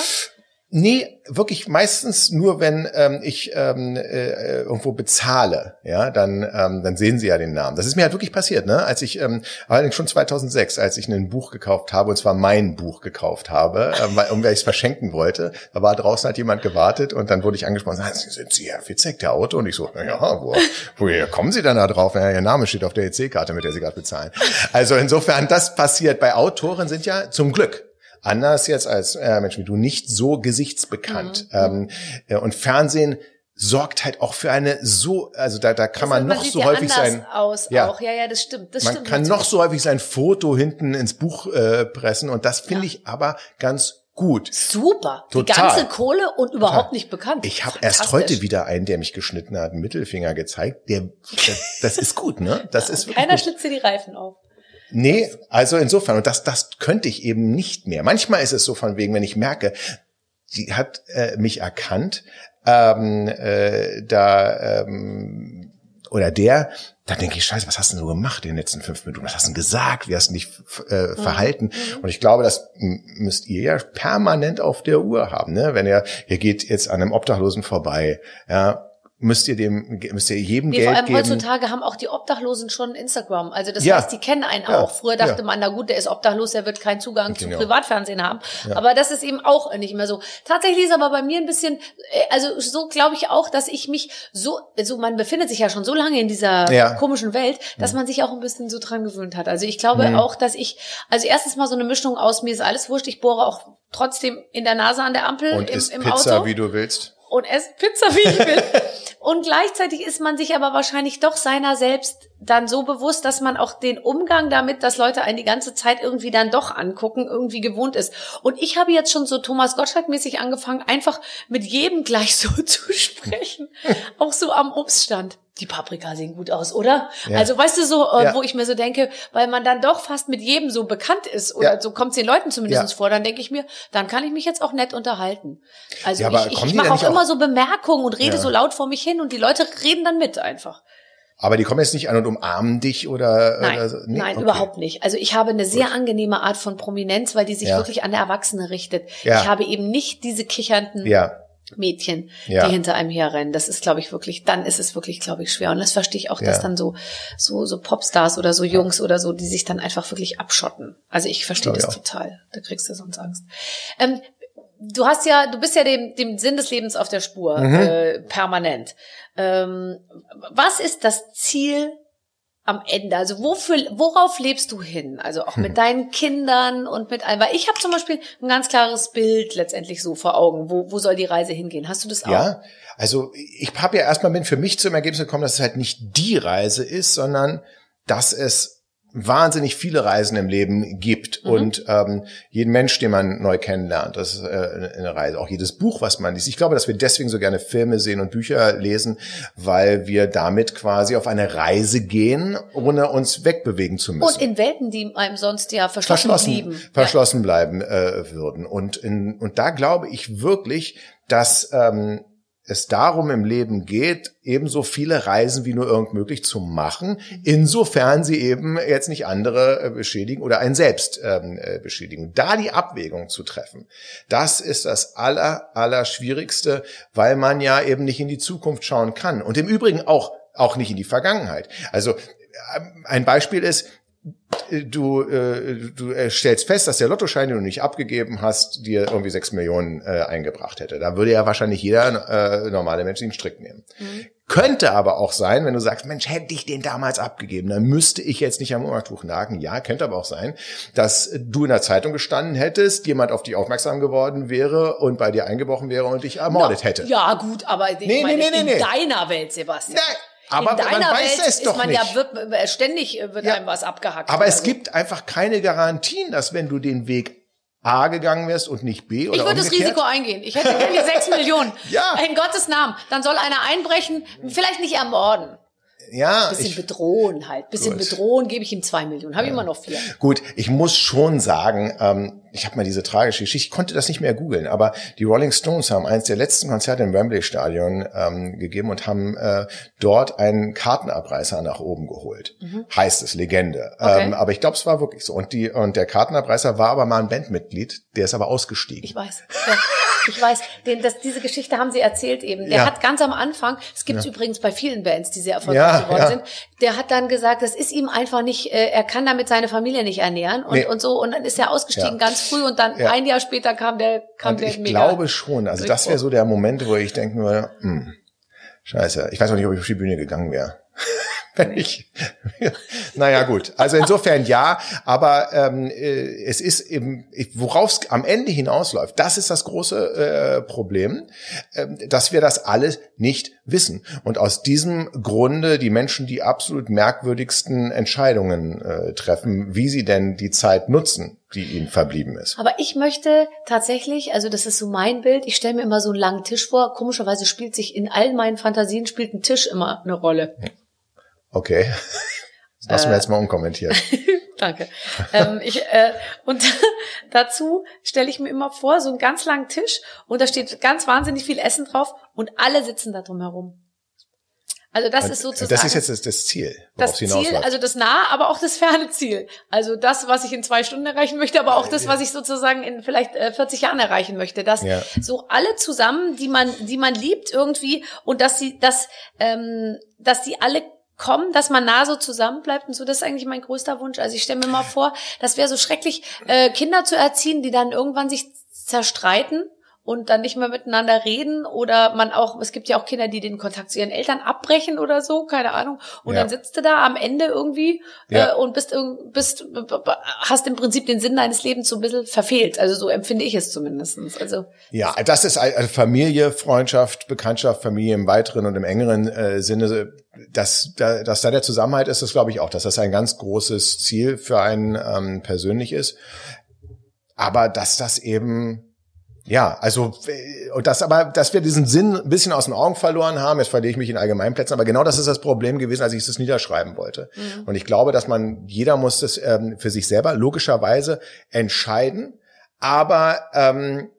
Nee, wirklich meistens nur, wenn ähm, ich ähm, äh, irgendwo bezahle, ja, dann ähm, dann sehen sie ja den Namen. Das ist mir halt wirklich passiert, ne? Als ich ähm, allerdings schon 2006, als ich ein Buch gekauft habe und zwar mein Buch gekauft habe, ähm, weil, um weil ich es verschenken wollte, da war draußen halt jemand gewartet und dann wurde ich angesprochen, sagen, sind Sie Herr Fitzek, der Auto? Und ich so, ja, wo, woher kommen Sie denn da drauf? Ja, Ihr Name steht auf der EC-Karte, mit der Sie gerade bezahlen. Also insofern, das passiert. Bei Autoren sind ja zum Glück anders jetzt als äh, Menschen wie du nicht so gesichtsbekannt. Mhm. Ähm, äh, und Fernsehen sorgt halt auch für eine so, also da, da kann man, man noch so häufig sein. Aus ja. auch. ja, ja, das stimmt. Das man stimmt kann natürlich. noch so häufig sein Foto hinten ins Buch äh, pressen und das finde ja. ich aber ganz gut. Super. Total. Die ganze Kohle und überhaupt Total. nicht bekannt. Ich habe erst heute wieder einen, der mich geschnitten hat, einen Mittelfinger gezeigt. Der, das, das ist gut, ne? Das ja, ist Keiner schlitzt dir die Reifen auf. Nee, also insofern, und das, das könnte ich eben nicht mehr. Manchmal ist es so von wegen, wenn ich merke, die hat äh, mich erkannt, ähm, äh, da ähm, oder der, da denke ich, scheiße, was hast du denn so gemacht in den letzten fünf Minuten? Was hast du denn gesagt? Wie hast du dich äh, mhm. verhalten? Mhm. Und ich glaube, das müsst ihr ja permanent auf der Uhr haben. Ne? Wenn ihr, ihr geht jetzt an einem Obdachlosen vorbei, ja, müsst ihr dem, müsst ihr jedem nee, Geld vor allem geben. heutzutage haben auch die Obdachlosen schon Instagram. Also das ja. heißt, die kennen einen ja. auch. Früher dachte ja. man, na gut, der ist obdachlos, der wird keinen Zugang zu Privatfernsehen haben. Aber das ist eben auch nicht mehr so. Tatsächlich ist aber bei mir ein bisschen, äh, also so glaube ich auch, dass ich mich so, also man befindet sich ja schon so lange in dieser komischen Welt, dass man sich auch ein bisschen so dran gewöhnt hat. Also ich glaube mhm. auch, dass ich, also erstens mal so eine Mischung aus mir ist alles wurscht, ich bohre auch trotzdem in der Nase an der Ampel und im, im Pizza, Auto. wie du willst und esse Pizza, wie ich will. und gleichzeitig ist man sich aber wahrscheinlich doch seiner selbst dann so bewusst, dass man auch den Umgang damit, dass Leute einen die ganze Zeit irgendwie dann doch angucken, irgendwie gewohnt ist. Und ich habe jetzt schon so Thomas Gottschalk-mäßig angefangen, einfach mit jedem gleich so zu sprechen. auch so am Obststand die Paprika sehen gut aus, oder? Ja. Also weißt du so, äh, ja. wo ich mir so denke, weil man dann doch fast mit jedem so bekannt ist oder ja. so kommt es den Leuten zumindest vor, dann denke ich mir, dann kann ich mich jetzt auch nett unterhalten. Also ich, ich, ich mache auch, auch immer so Bemerkungen und rede so laut vor mich hin und die Leute reden dann mit einfach. Aber die kommen jetzt nicht an und umarmen dich oder nein, oder so. nee? nein, okay. überhaupt nicht. Also ich habe eine sehr Gut. angenehme Art von Prominenz, weil die sich wirklich an Erwachsene richtet. Ich habe eben nicht diese kichernden ja. Mädchen, ja. die hinter einem herrennen. Das ist, glaube ich, wirklich, dann ist es wirklich, glaube ich, schwer. Und das verstehe ich auch, ja. dass dann so, so, so Popstars oder so Jungs oder so, die sich dann einfach wirklich abschotten. Also ich verstehe das total. Da kriegst du sonst Angst. Ähm, du hast ja, du bist ja dem, dem Sinn des Lebens auf der Spur, mhm. äh, permanent. Ähm, was ist das Ziel am Ende? Also wofür, worauf lebst du hin? Also auch mit hm. deinen Kindern und mit allem. Weil ich habe zum Beispiel ein ganz klares Bild letztendlich so vor Augen. Wo, wo soll die Reise hingehen? Hast du das auch? Ja, also ich habe ja erstmal mit für mich zum Ergebnis gekommen, dass es halt nicht die Reise ist, sondern dass es wahnsinnig viele Reisen im Leben gibt mhm. und ähm, jeden Mensch, den man neu kennenlernt, das ist äh, eine Reise. Auch jedes Buch, was man liest. Ich glaube, dass wir deswegen so gerne Filme sehen und Bücher lesen, weil wir damit quasi auf eine Reise gehen, ohne uns wegbewegen zu müssen. Und in Welten, die einem sonst ja verschlossen, verschlossen blieben. Verschlossen ja. bleiben äh, würden. Und, in, und da glaube ich wirklich, dass ähm, es darum im Leben geht, ebenso viele Reisen wie nur irgend möglich zu machen, insofern sie eben jetzt nicht andere äh, beschädigen oder einen selbst ähm, äh, beschädigen. Da die Abwägung zu treffen, das ist das aller, aller Schwierigste, weil man ja eben nicht in die Zukunft schauen kann und im Übrigen auch, auch nicht in die Vergangenheit. Also äh, ein Beispiel ist, du, äh, du stellst fest, dass der Lottoschein, den du nicht abgegeben hast, dir irgendwie sechs Millionen äh, eingebracht hätte. Da würde ja wahrscheinlich jeder äh, normale Mensch den Strick nehmen. Mhm. Könnte aber auch sein, wenn du sagst, Mensch, hätte ich den damals abgegeben, dann müsste ich jetzt nicht am Umtuch nagen. Ja, könnte aber auch sein, dass du in der Zeitung gestanden hättest, jemand auf dich aufmerksam geworden wäre und bei dir eingebrochen wäre und dich ermordet no, hätte. Ja, gut, aber nee, meine, nee, nee, in deiner Welt, Sebastian. Nein. Aber in deiner man weiß Welt es doch man nicht. Ja, wird, äh, ständig äh, wird ja, einem was abgehackt. Aber es so. gibt einfach keine Garantien, dass wenn du den Weg A gegangen wärst und nicht B oder Ich würde das Risiko eingehen. Ich hätte gerne sechs Millionen. Ja. In Gottes Namen. Dann soll einer einbrechen, vielleicht nicht ermorden. Ja. Bisschen ich, bedrohen halt. Bisschen gut. bedrohen gebe ich ihm zwei Millionen. Habe ja. immer noch vier. Gut, ich muss schon sagen, ähm, ich habe mal diese tragische Geschichte, ich konnte das nicht mehr googeln, aber die Rolling Stones haben eins der letzten Konzerte im Wembley Stadion ähm, gegeben und haben äh, dort einen Kartenabreißer nach oben geholt. Mhm. Heißt es, Legende. Okay. Ähm, aber ich glaube, es war wirklich so. Und die und der Kartenabreißer war aber mal ein Bandmitglied, der ist aber ausgestiegen. Ich weiß. Ja. Ich weiß, den, das, diese Geschichte haben Sie erzählt eben. Der ja. hat ganz am Anfang, es gibt ja. übrigens bei vielen Bands, die sehr erfolgreich ja, geworden sind, der hat dann gesagt, das ist ihm einfach nicht, äh, er kann damit seine Familie nicht ernähren und, nee. und so. Und dann ist er ausgestiegen ganz früh und dann ein Jahr später kam der, kam und der ich mega. Ich glaube schon. Also das wäre so der Moment, wo ich denken würde, hm, scheiße, ich weiß auch nicht, ob ich auf die Bühne gegangen wäre. Wenn ich. naja, gut. Also insofern ja, aber ähm, äh, es ist eben, worauf es am Ende hinausläuft, das ist das große äh, Problem, äh, dass wir das alles nicht wissen. Und aus diesem Grunde die Menschen die absolut merkwürdigsten Entscheidungen äh, treffen, wie sie denn die Zeit nutzen die ihnen verblieben ist. Aber ich möchte tatsächlich, also das ist so mein Bild, ich stelle mir immer so einen langen Tisch vor. Komischerweise spielt sich in allen meinen Fantasien spielt ein Tisch immer eine Rolle. Okay. Das lassen wir jetzt mal unkommentiert. Danke. ähm, ich, äh, und dazu stelle ich mir immer vor, so einen ganz langen Tisch und da steht ganz wahnsinnig viel Essen drauf und alle sitzen da drum herum. Also das und ist sozusagen. Das ist jetzt das, das Ziel. Das Ziel, also das nahe, aber auch das ferne Ziel. Also das, was ich in zwei Stunden erreichen möchte, aber auch das, was ich sozusagen in vielleicht äh, 40 Jahren erreichen möchte. Dass ja. so alle zusammen, die man, die man liebt irgendwie und dass sie, dass, ähm, dass sie alle kommen, dass man nah so zusammenbleibt und so, das ist eigentlich mein größter Wunsch. Also ich stelle mir mal vor, das wäre so schrecklich, äh, Kinder zu erziehen, die dann irgendwann sich zerstreiten und dann nicht mehr miteinander reden oder man auch, es gibt ja auch Kinder, die den Kontakt zu ihren Eltern abbrechen oder so, keine Ahnung. Und ja. dann sitzt du da am Ende irgendwie ja. äh, und bist, bist, hast im Prinzip den Sinn deines Lebens so ein bisschen verfehlt. Also so empfinde ich es zumindestens. Also ja, das ist also Familie, Freundschaft, Bekanntschaft, Familie im weiteren und im engeren äh, Sinne. Dass, dass da der Zusammenhalt ist, das glaube ich auch, dass das ein ganz großes Ziel für einen ähm, persönlich ist. Aber dass das eben ja, also äh, und das aber, dass wir diesen Sinn ein bisschen aus den Augen verloren haben, jetzt verliere ich mich in Allgemeinplätzen, aber genau das ist das Problem gewesen, als ich es niederschreiben wollte. Mhm. Und ich glaube, dass man, jeder muss das ähm, für sich selber logischerweise entscheiden, aber ähm,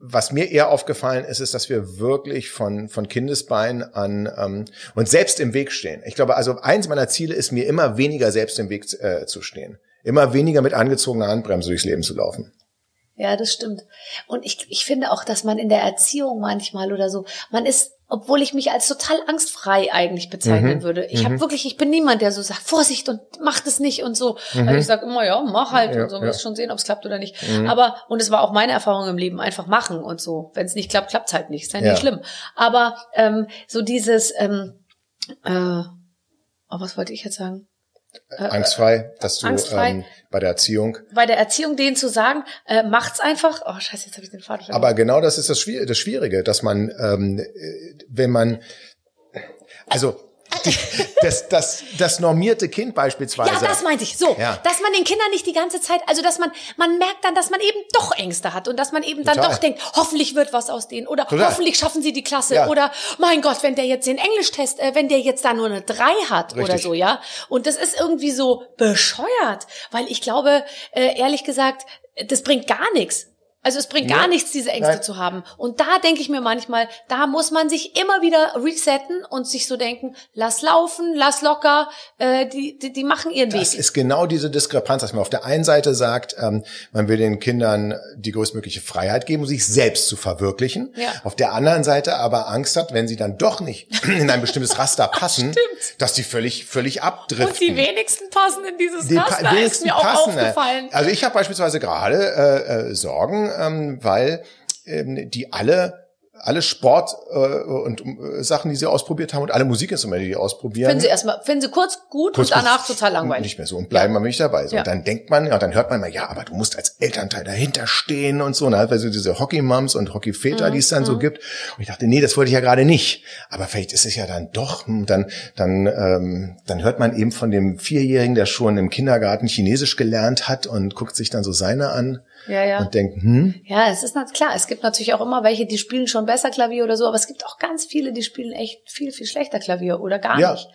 was mir eher aufgefallen ist, ist, dass wir wirklich von, von Kindesbein an ähm, uns selbst im Weg stehen. Ich glaube, also eins meiner Ziele ist mir immer weniger selbst im Weg äh, zu stehen. Immer weniger mit angezogener Handbremse durchs Leben zu laufen. Ja, das stimmt. Und ich, ich finde auch, dass man in der Erziehung manchmal oder so, man ist, obwohl ich mich als total angstfrei eigentlich bezeichnen mhm. würde. Ich mhm. habe wirklich, ich bin niemand, der so sagt, Vorsicht und mach das nicht und so. Mhm. Also ich sage immer, ja, mach halt ja, und so, ja. wirst schon sehen, ob es klappt oder nicht. Mhm. Aber, und es war auch meine Erfahrung im Leben, einfach machen und so. Wenn es nicht klappt, klappt halt nicht. Ist ja, ja. nicht schlimm. Aber ähm, so dieses, ähm, äh, oh, was wollte ich jetzt sagen? Äh, angstfrei, dass du angstfrei, ähm, bei der Erziehung. Bei der Erziehung denen zu sagen, äh, macht's einfach. Oh Scheiße, jetzt habe ich den Faden verloren. Aber genau das ist das Schwierige, das Schwierige, dass man, ähm, äh, wenn man, also das, das, das normierte Kind beispielsweise. Ja, das meinte ich. So, ja. dass man den Kindern nicht die ganze Zeit, also dass man, man merkt dann, dass man eben doch Ängste hat und dass man eben dann Total. doch denkt, hoffentlich wird was aus denen oder Total. hoffentlich schaffen sie die Klasse ja. oder mein Gott, wenn der jetzt den Englisch-Test, äh, wenn der jetzt da nur eine 3 hat Richtig. oder so, ja. Und das ist irgendwie so bescheuert, weil ich glaube, äh, ehrlich gesagt, das bringt gar nichts. Also es bringt ja. gar nichts, diese Ängste Nein. zu haben. Und da denke ich mir manchmal, da muss man sich immer wieder resetten und sich so denken, lass laufen, lass locker, äh, die, die, die machen ihren das Weg. Das ist genau diese Diskrepanz, dass man auf der einen Seite sagt, ähm, man will den Kindern die größtmögliche Freiheit geben, sich selbst zu verwirklichen. Ja. Auf der anderen Seite aber Angst hat, wenn sie dann doch nicht in ein bestimmtes Raster passen, dass die völlig, völlig abdriften. Und die wenigsten passen in dieses die Raster, ist mir auch passen, aufgefallen. Also ich habe beispielsweise gerade äh, äh, Sorgen, ähm, weil ähm, die alle alle Sport äh, und äh, Sachen, die sie ausprobiert haben und alle Musikinstrumente, die sie ausprobieren. Finden sie erstmal, finden sie kurz gut kurz, und danach total langweilig. Nicht mehr so und bleiben ja. nicht dabei. So. Ja. Und dann denkt man, ja, dann hört man mal, ja, aber du musst als Elternteil dahinter stehen und so. Ne? Also diese Hockey-Mums und Hockey-Väter, mhm. die es dann mhm. so gibt. Und ich dachte, nee, das wollte ich ja gerade nicht. Aber vielleicht ist es ja dann doch. Hm, dann, dann, ähm, dann hört man eben von dem Vierjährigen, der schon im Kindergarten Chinesisch gelernt hat und guckt sich dann so seine an. Ja, ja. Und denkt, hm, Ja, es ist klar, es gibt natürlich auch immer welche, die spielen schon besser Klavier oder so, aber es gibt auch ganz viele, die spielen echt viel, viel schlechter Klavier oder gar Ja. nicht.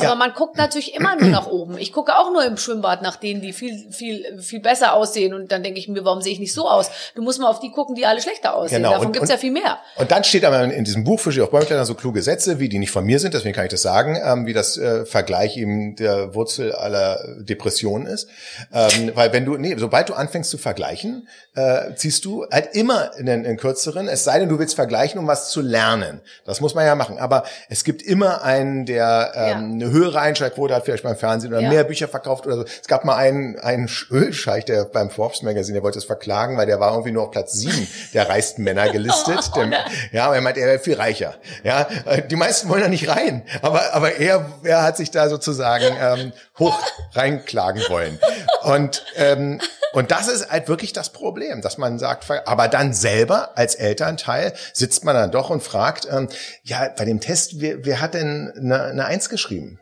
Aber Ja. man guckt natürlich immer nur nach oben. Ich gucke auch nur im Schwimmbad nach denen, die viel, viel, viel besser aussehen und dann denke ich mir, warum sehe ich nicht so aus? Du musst mal auf die gucken, die alle schlechter aussehen. Genau. Davon Und- gibt's und- ja viel mehr. Und dann steht aber in diesem Buch Fische auf Bäumklettern so kluge Sätze, wie die nicht von mir sind, deswegen kann ich das sagen, ähm, wie das äh, Vergleich eben der Wurzel aller Depressionen ist. Ähm, weil wenn du, nee, sobald du anfängst zu vergleichen, äh, ziehst du halt immer in den in kürzeren, es sei denn, du willst vergleichen, um was zu lernen. Das muss man ja machen. Aber es gibt immer einen, der ähm, Ja. eine höhere Einschaltquote hat, vielleicht beim Fernsehen oder Ja. mehr Bücher verkauft oder so. Es gab mal einen, einen Ölscheich, der beim Forbes Magazine, der wollte es verklagen, weil der war irgendwie nur auf Platz sieben der reichsten Männer gelistet. Oh, Der- ja, er meint, er wäre viel reicher. Ja, äh, die meisten wollen da nicht rein, aber aber er, er hat sich da sozusagen ähm, hoch reinklagen wollen. Und ähm, und das ist halt wirklich das Problem, dass man sagt, aber dann selber als Elternteil sitzt man dann doch und fragt, ähm, ja, bei dem Test, wer, wer hat denn eine, eine Eins geschrieben?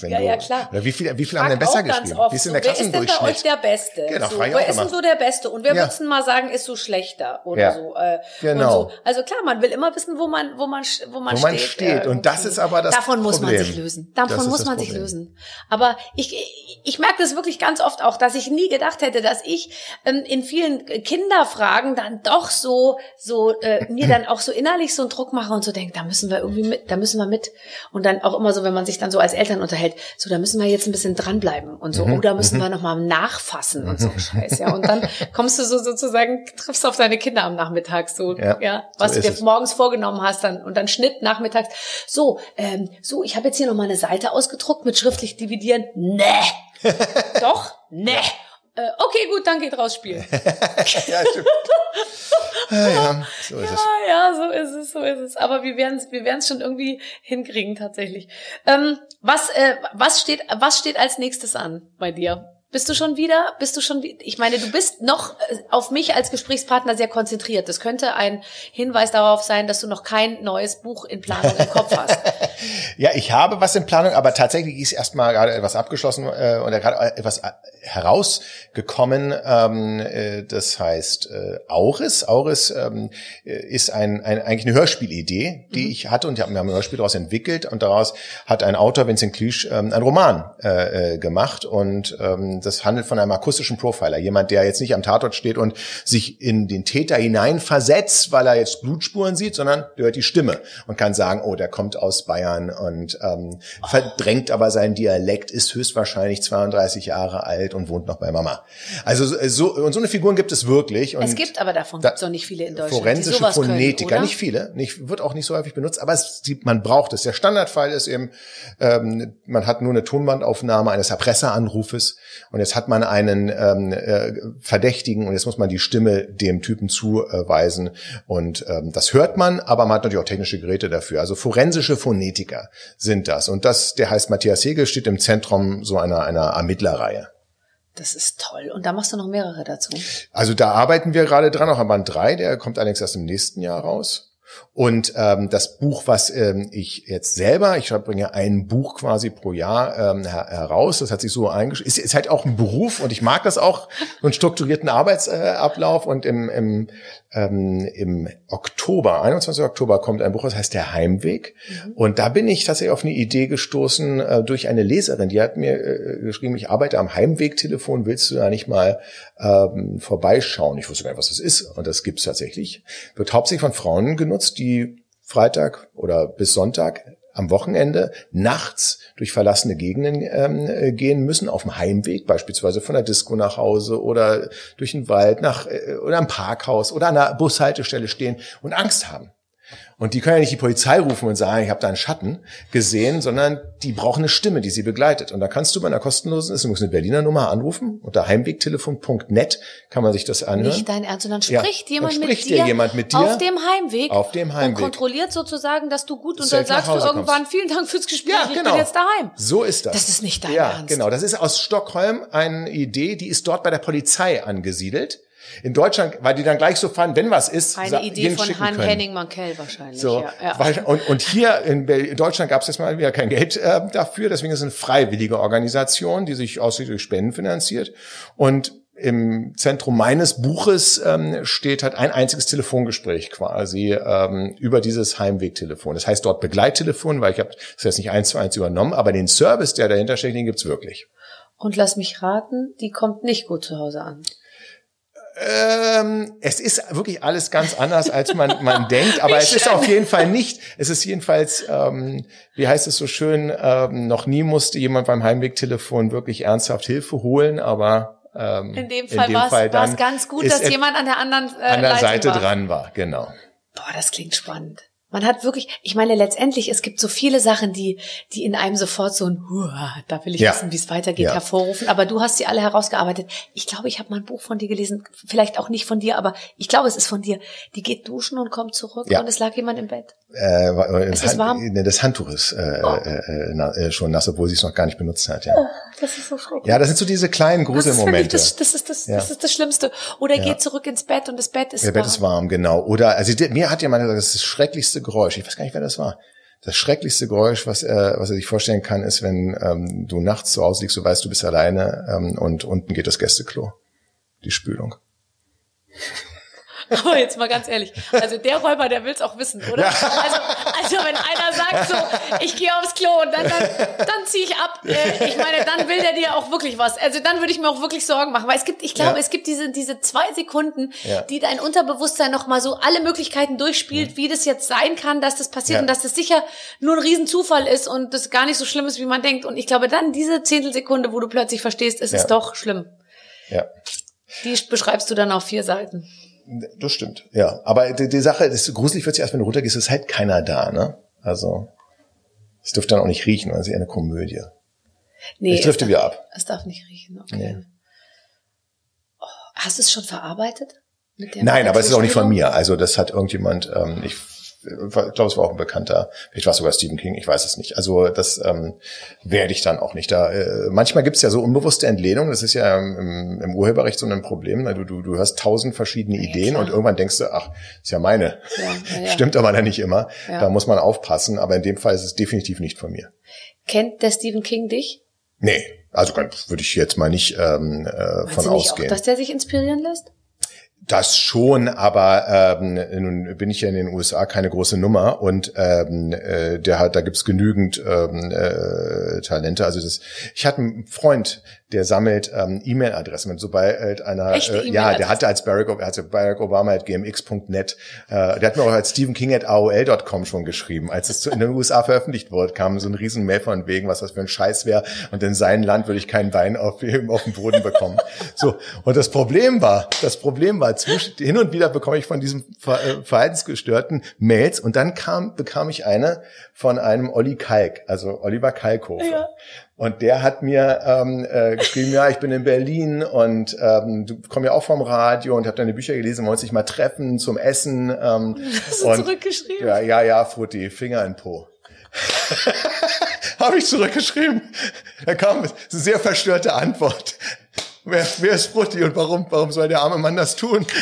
Wenn Mhm. Ja, ja, klar. Oder wie viele, wie viele haben denn besser geschrieben? Wie ist denn so, der wer ist denn bei euch Klassendurchschnitt? der Beste? Genau, so, wer auch ist denn immer. so der Beste? Und wer Ja. würdest du mal sagen, ist so schlechter oder Ja. so? Äh, Genau. So. Also klar, man will immer wissen, wo man, wo man, wo man Wo steht. man steht. Und das ist aber das Davon muss man Problem. sich lösen. Davon muss man sich Problem. lösen. Aber ich, ich, ich merke das wirklich ganz oft auch, dass ich nie gedacht hätte, dass ich ähm, in vielen Kinderfragen dann doch so, so äh, mir dann auch so innerlich so einen Druck mache und so denke, da müssen wir irgendwie mit, da müssen wir mit. Und dann auch immer so, wenn man sich dann so als Eltern unterhält, so, da müssen wir jetzt ein bisschen dranbleiben und so, Mhm. oder müssen wir nochmal nachfassen und so Scheiß, ja. Und dann kommst du so sozusagen, triffst auf deine Kinder am Nachmittag, so, Ja, ja, so was du ist dir es. morgens vorgenommen hast, dann und dann Schnitt nachmittags. So, ähm, so, ich habe jetzt hier noch mal eine Seite ausgedruckt mit schriftlich dividieren. Nee. Doch? Nee. Äh, okay, gut, dann geht raus spielen. Ja, stimmt. ja, ja, so ist es. Ah, ja, so ist es, so ist es. Aber wir werden es, wir werden es schon irgendwie hinkriegen tatsächlich. Ähm, was, äh, was steht, was steht als nächstes an bei dir? Bist du schon wieder? Bist du schon? Ich meine, du bist noch äh, auf mich als Gesprächspartner sehr konzentriert. Das könnte ein Hinweis darauf sein, dass du noch kein neues Buch in Planung im Kopf hast. Ja, ich habe was in Planung, aber tatsächlich ist erstmal gerade etwas abgeschlossen äh, oder gerade etwas äh, herausgekommen. Ähm, äh, das heißt äh, Auris. Auris ähm, äh, ist ein, ein eigentlich eine Hörspielidee, die ich hatte und wir haben ein Hörspiel daraus entwickelt und daraus hat ein Autor Vincent Cleach ähm, einen Roman äh, äh, gemacht und ähm, das handelt von einem akustischen Profiler, jemand, der jetzt nicht am Tatort steht und sich in den Täter hineinversetzt, weil er jetzt Blutspuren sieht, sondern der hört die Stimme und kann sagen, oh, der kommt aus Bayern und ähm, verdrängt aber seinen Dialekt, ist höchstwahrscheinlich 32 Jahre alt und wohnt noch bei Mama. Also so und so eine Figuren gibt es wirklich. Und es gibt aber davon da- noch nicht viele in Deutschland. Forensische Phonetiker, können, nicht viele, nicht, wird auch nicht so häufig benutzt, aber es, man braucht es. Der Standardfall ist eben, ähm, man hat nur eine Tonbandaufnahme eines Erpresseranrufes und jetzt hat man einen ähm, äh, Verdächtigen und jetzt muss man die Stimme dem Typen zuweisen und ähm, das hört man, aber man hat natürlich auch technische Geräte dafür. Also forensische Phonetiker sind das und das, der heißt Matthias Hegel, steht im Zentrum so einer, einer Ermittlerreihe. Das ist toll. Und da machst du noch mehrere dazu. Also da arbeiten wir gerade dran, auch an Band 3, der kommt allerdings erst im nächsten Jahr raus. Und ähm, das Buch, was ähm, ich jetzt selber, ich bringe ein Buch quasi pro Jahr ähm, her heraus, das hat sich so eingeschrieben, ist, ist halt auch ein Beruf und ich mag das auch, so einen strukturierten Arbeitsablauf und im, im, ähm, im Oktober, 21. Oktober kommt ein Buch, das heißt Der Heimweg und da bin ich tatsächlich auf eine Idee gestoßen äh, durch eine Leserin, die hat mir äh, geschrieben, ich arbeite am Heimwegtelefon, willst du da nicht mal ähm, vorbeischauen? Ich wusste gar nicht, was das ist und das gibt's tatsächlich. Wird hauptsächlich von Frauen genutzt, die Freitag oder bis Sonntag am Wochenende nachts durch verlassene Gegenden ähm, äh, gehen müssen, auf dem Heimweg, beispielsweise von der Disco nach Hause oder durch den Wald nach äh, oder am Parkhaus oder an einer Bushaltestelle stehen und Angst haben. Und die können ja nicht die Polizei rufen und sagen, ich habe da einen Schatten gesehen, sondern die brauchen eine Stimme, die sie begleitet. Und da kannst du bei einer kostenlosen, ist übrigens eine Berliner Nummer, anrufen. Unter heimwegtelefon.net kann man sich das anhören. Nicht dein Ernst. Ja, spricht dann jemand spricht mit dir dir, jemand mit dir auf dem Heimweg. auf dem Heimweg. Und kontrolliert sozusagen, dass du gut und Safe dann sagst du irgendwann, kommst. vielen Dank fürs Gespräch, Ja, ich genau. bin jetzt daheim. So ist das. Das ist nicht dein ja, Ernst. genau. Das ist aus Stockholm eine Idee, die ist dort bei der Polizei angesiedelt. In Deutschland, weil die dann gleich so fanden, wenn was ist, Eine Idee von Han. Henning Mankell wahrscheinlich. So, ja, ja. weil, und, und hier in, in Deutschland gab es jetzt mal wieder kein Geld äh, dafür, deswegen ist es eine freiwillige Organisation, die sich ausschließlich durch Spenden finanziert. Und im Zentrum meines Buches ähm, steht halt ein einziges Telefongespräch quasi ähm, über dieses Heimwegtelefon. Das heißt dort Begleittelefon, weil ich habe das jetzt nicht eins zu eins übernommen, aber den Service, der dahinter steckt, den gibt's wirklich. Und lass mich raten, die kommt nicht gut zu Hause an. Ähm, es ist wirklich alles ganz anders, als man, man denkt, aber es ist auf jeden Fall nicht, es ist jedenfalls, ähm, wie heißt es so schön, ähm, noch nie musste jemand beim Heimwegtelefon wirklich ernsthaft Hilfe holen, aber ähm, in dem Fall, war es ganz gut, dass jemand an der anderen äh, an der Seite war. dran war, genau. Boah, das klingt spannend. Man hat wirklich, ich meine, letztendlich, es gibt so viele Sachen, die, die in einem sofort so ein, Huah, da will ich ja. wissen, wie es weitergeht, ja. hervorrufen. Aber du hast sie alle herausgearbeitet. Ich glaube, ich habe mal ein Buch von dir gelesen, vielleicht auch nicht von dir, aber ich glaube, es ist von dir. Die geht duschen und kommt zurück ja. und es lag jemand im Bett. Äh, es ist warm. Ne, das Handtuch ist äh, oh. äh, na, äh, schon nass, obwohl sie es noch gar nicht benutzt hat. Ja. Oh, das ist so schrecklich. Ja, das sind so diese kleinen Gruselmomente. Das, das, ist das, das ist das Schlimmste. Oder geht zurück ins Bett und das Bett ist warm. Das Bett ist warm, genau. Oder also mir hat jemand gesagt, das ist das schrecklichste Geräusch. Ich weiß gar nicht, wer das war. Das schrecklichste Geräusch, was, äh, was er sich vorstellen kann, ist, wenn ähm, du nachts zu Hause liegst, du weißt, du bist alleine ähm, und unten geht das Gästeklo. Die Spülung. Aber jetzt mal ganz ehrlich, also der Räuber, der will's auch wissen, oder? Ja. Also, also wenn einer sagt so, ich gehe aufs Klo und dann, dann, dann ziehe ich ab. Äh, ich meine, dann will der dir auch wirklich was. Also dann würde ich mir auch wirklich Sorgen machen, weil es gibt, ich glaube, ja. es gibt diese diese zwei Sekunden, ja. die dein Unterbewusstsein noch mal so alle Möglichkeiten durchspielt, mhm. wie das jetzt sein kann, dass das passiert und dass das sicher nur ein Riesenzufall ist und das gar nicht so schlimm ist, wie man denkt. Und ich glaube, dann diese Zehntelsekunde, wo du plötzlich verstehst, es ist doch schlimm. Ja. Die beschreibst du dann auf vier Seiten. Das stimmt, ja. Aber die, die Sache, das gruselig wird sich erst, wenn du runtergehst, ist halt keiner da, ne? Also, es dürfte dann auch nicht riechen, weil es ist eher eine Komödie. Nee. Ich drifte wieder ab. Es darf nicht riechen, okay. Nee. Oh, hast du es schon verarbeitet? Nein, aber es ist auch nicht von mir. Also das hat irgendjemand, ähm, ich ich glaube, es war auch ein Bekannter, vielleicht war es sogar Stephen King, ich weiß es nicht. Also das ähm, werde ich dann auch nicht. Da äh, manchmal gibt es ja so unbewusste Entlehnung, das ist ja im, im Urheberrecht so ein Problem. Du, du, du hast tausend verschiedene ja, Ideen klar. und irgendwann denkst du, ach, ist ja meine. Ja, ja, Stimmt aber dann nicht immer. Da muss man aufpassen, aber in dem Fall ist es definitiv nicht von mir. Kennt der Stephen King dich? Nee, also würde ich jetzt mal nicht ähm, äh, von ausgehen. Auch, dass der sich inspirieren lässt? Das schon, aber ähm, nun bin ich ja in den USA keine große Nummer und ähm, äh, der hat, da gibt's genügend ähm, äh, Talente. Also das, ich hatte einen Freund, der sammelt ähm, E-Mail-Adressen. Sobald einer, Echte äh, ja, der hatte als Barack, also Barack Obama at gmx.net, äh, der hat mir auch als Stephen King at AOL.com schon geschrieben. Als es in den USA veröffentlicht wurde, kam so ein riesen Mail von wegen, was das für ein Scheiß wäre. Und in seinem Land würde ich keinen Wein auf, auf dem Boden bekommen. so. Und das Problem war, das Problem war, zwischen, hin und wieder bekomme ich von diesem Ver, äh, Verhaltensgestörten Mails und dann kam, bekam ich eine von einem Olli Kalk, also Oliver Kalkofe. Ja. Und der hat mir ähm, äh, geschrieben, ja, ich bin in Berlin und ähm, du kommst ja auch vom Radio und habe deine Bücher gelesen, wollen sich mal treffen zum Essen. Ähm, Hast du und, zurückgeschrieben? Ja, ja, ja, Frutti, Finger in Po. habe ich zurückgeschrieben. Da kam eine sehr verstörte Antwort. Wer, wer ist Frutti und warum, warum soll der arme Mann das tun?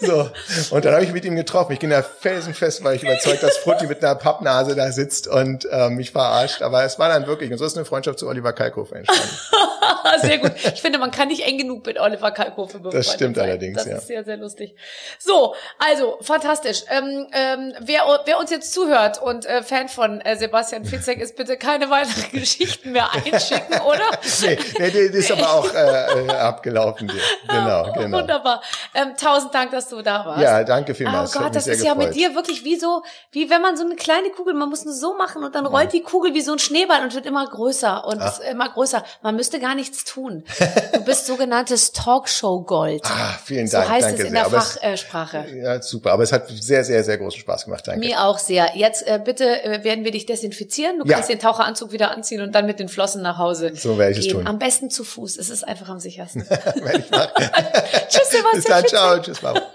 So. Und dann habe ich mit ihm getroffen. Ich ging da felsenfest, weil ich überzeugt, dass Frutti mit einer Pappnase da sitzt und ähm, mich verarscht. Aber es war dann wirklich, und so ist eine Freundschaft zu Oliver Kalkofe entstanden. sehr gut. Ich finde, man kann nicht eng genug mit Oliver Kalkofe befreundet Das stimmt sein. allerdings, das ja. Das ist sehr, sehr lustig. So, also, fantastisch. Ähm, ähm, wer, wer uns jetzt zuhört und äh, Fan von äh, Sebastian Fitzek ist, bitte keine weiteren Geschichten mehr einschicken, oder? nee, nee, das ist aber auch äh, äh abgelaufen. Genau, genau. Wunderbar. Ähm, tausend Dank, dass du da warst. Ja, danke vielmals. Oh Gott, das ist ja mit dir wirklich wie so, wie wenn man so eine kleine Kugel, man muss nur so machen und dann rollt die Kugel wie so ein Schneeball und wird immer größer und ist immer größer. Man müsste gar nichts tun. Du bist sogenanntes Talkshow-Gold. Ah, vielen Dank. So heißt danke es in sehr. der Fachsprache. ja, super. Aber es hat sehr, sehr, sehr großen Spaß gemacht. Danke. Mir auch sehr. Jetzt äh, bitte äh, werden wir dich desinfizieren. Du ja. kannst den Taucheranzug wieder anziehen und dann mit den Flossen nach Hause. So werde ich es tun. Am besten zu Fuß. Es ist einfach am sichersten. Tschüss, Sebastian. Bis dann, ciao. Tschüss, Mama.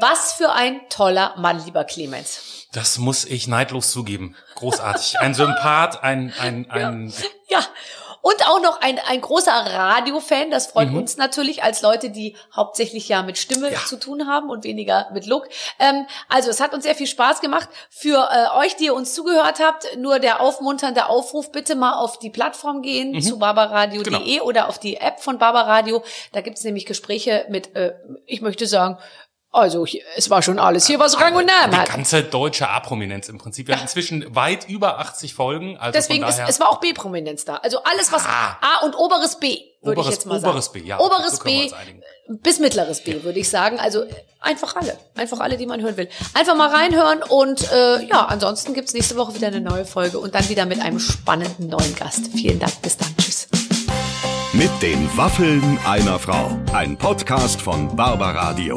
Was für ein toller Mann, lieber Clemens. Das muss ich neidlos zugeben. Großartig. Ein Sympath, ein, ein, ein. Ja. Und auch noch ein, ein großer Radiofan, das freut mhm. uns natürlich als Leute, die hauptsächlich ja mit Stimme ja. zu tun haben und weniger mit Look. Ähm, also es hat uns sehr viel Spaß gemacht. Für äh, euch, die ihr uns zugehört habt, nur der aufmunternde Aufruf, bitte mal auf die Plattform gehen mhm. zu barbaradio.de genau. oder auf die App von Barbaradio. Da gibt es nämlich Gespräche mit, äh, ich möchte sagen, also es war schon alles hier, was Rang und Namen hat. Die ganze deutsche A-Prominenz im Prinzip. Wir haben inzwischen weit über 80 Folgen. Also Deswegen ist es war auch B-Prominenz da. Also alles was ah. A und oberes B würde ich jetzt mal sagen. Oberes B, ja. Oberes so B bis mittleres B würde ich sagen. Also einfach alle, einfach alle, die man hören will. Einfach mal reinhören und äh, ja, ansonsten gibt's nächste Woche wieder eine neue Folge und dann wieder mit einem spannenden neuen Gast. Vielen Dank, bis dann, tschüss. Mit den Waffeln einer Frau. Ein Podcast von Barbaradio.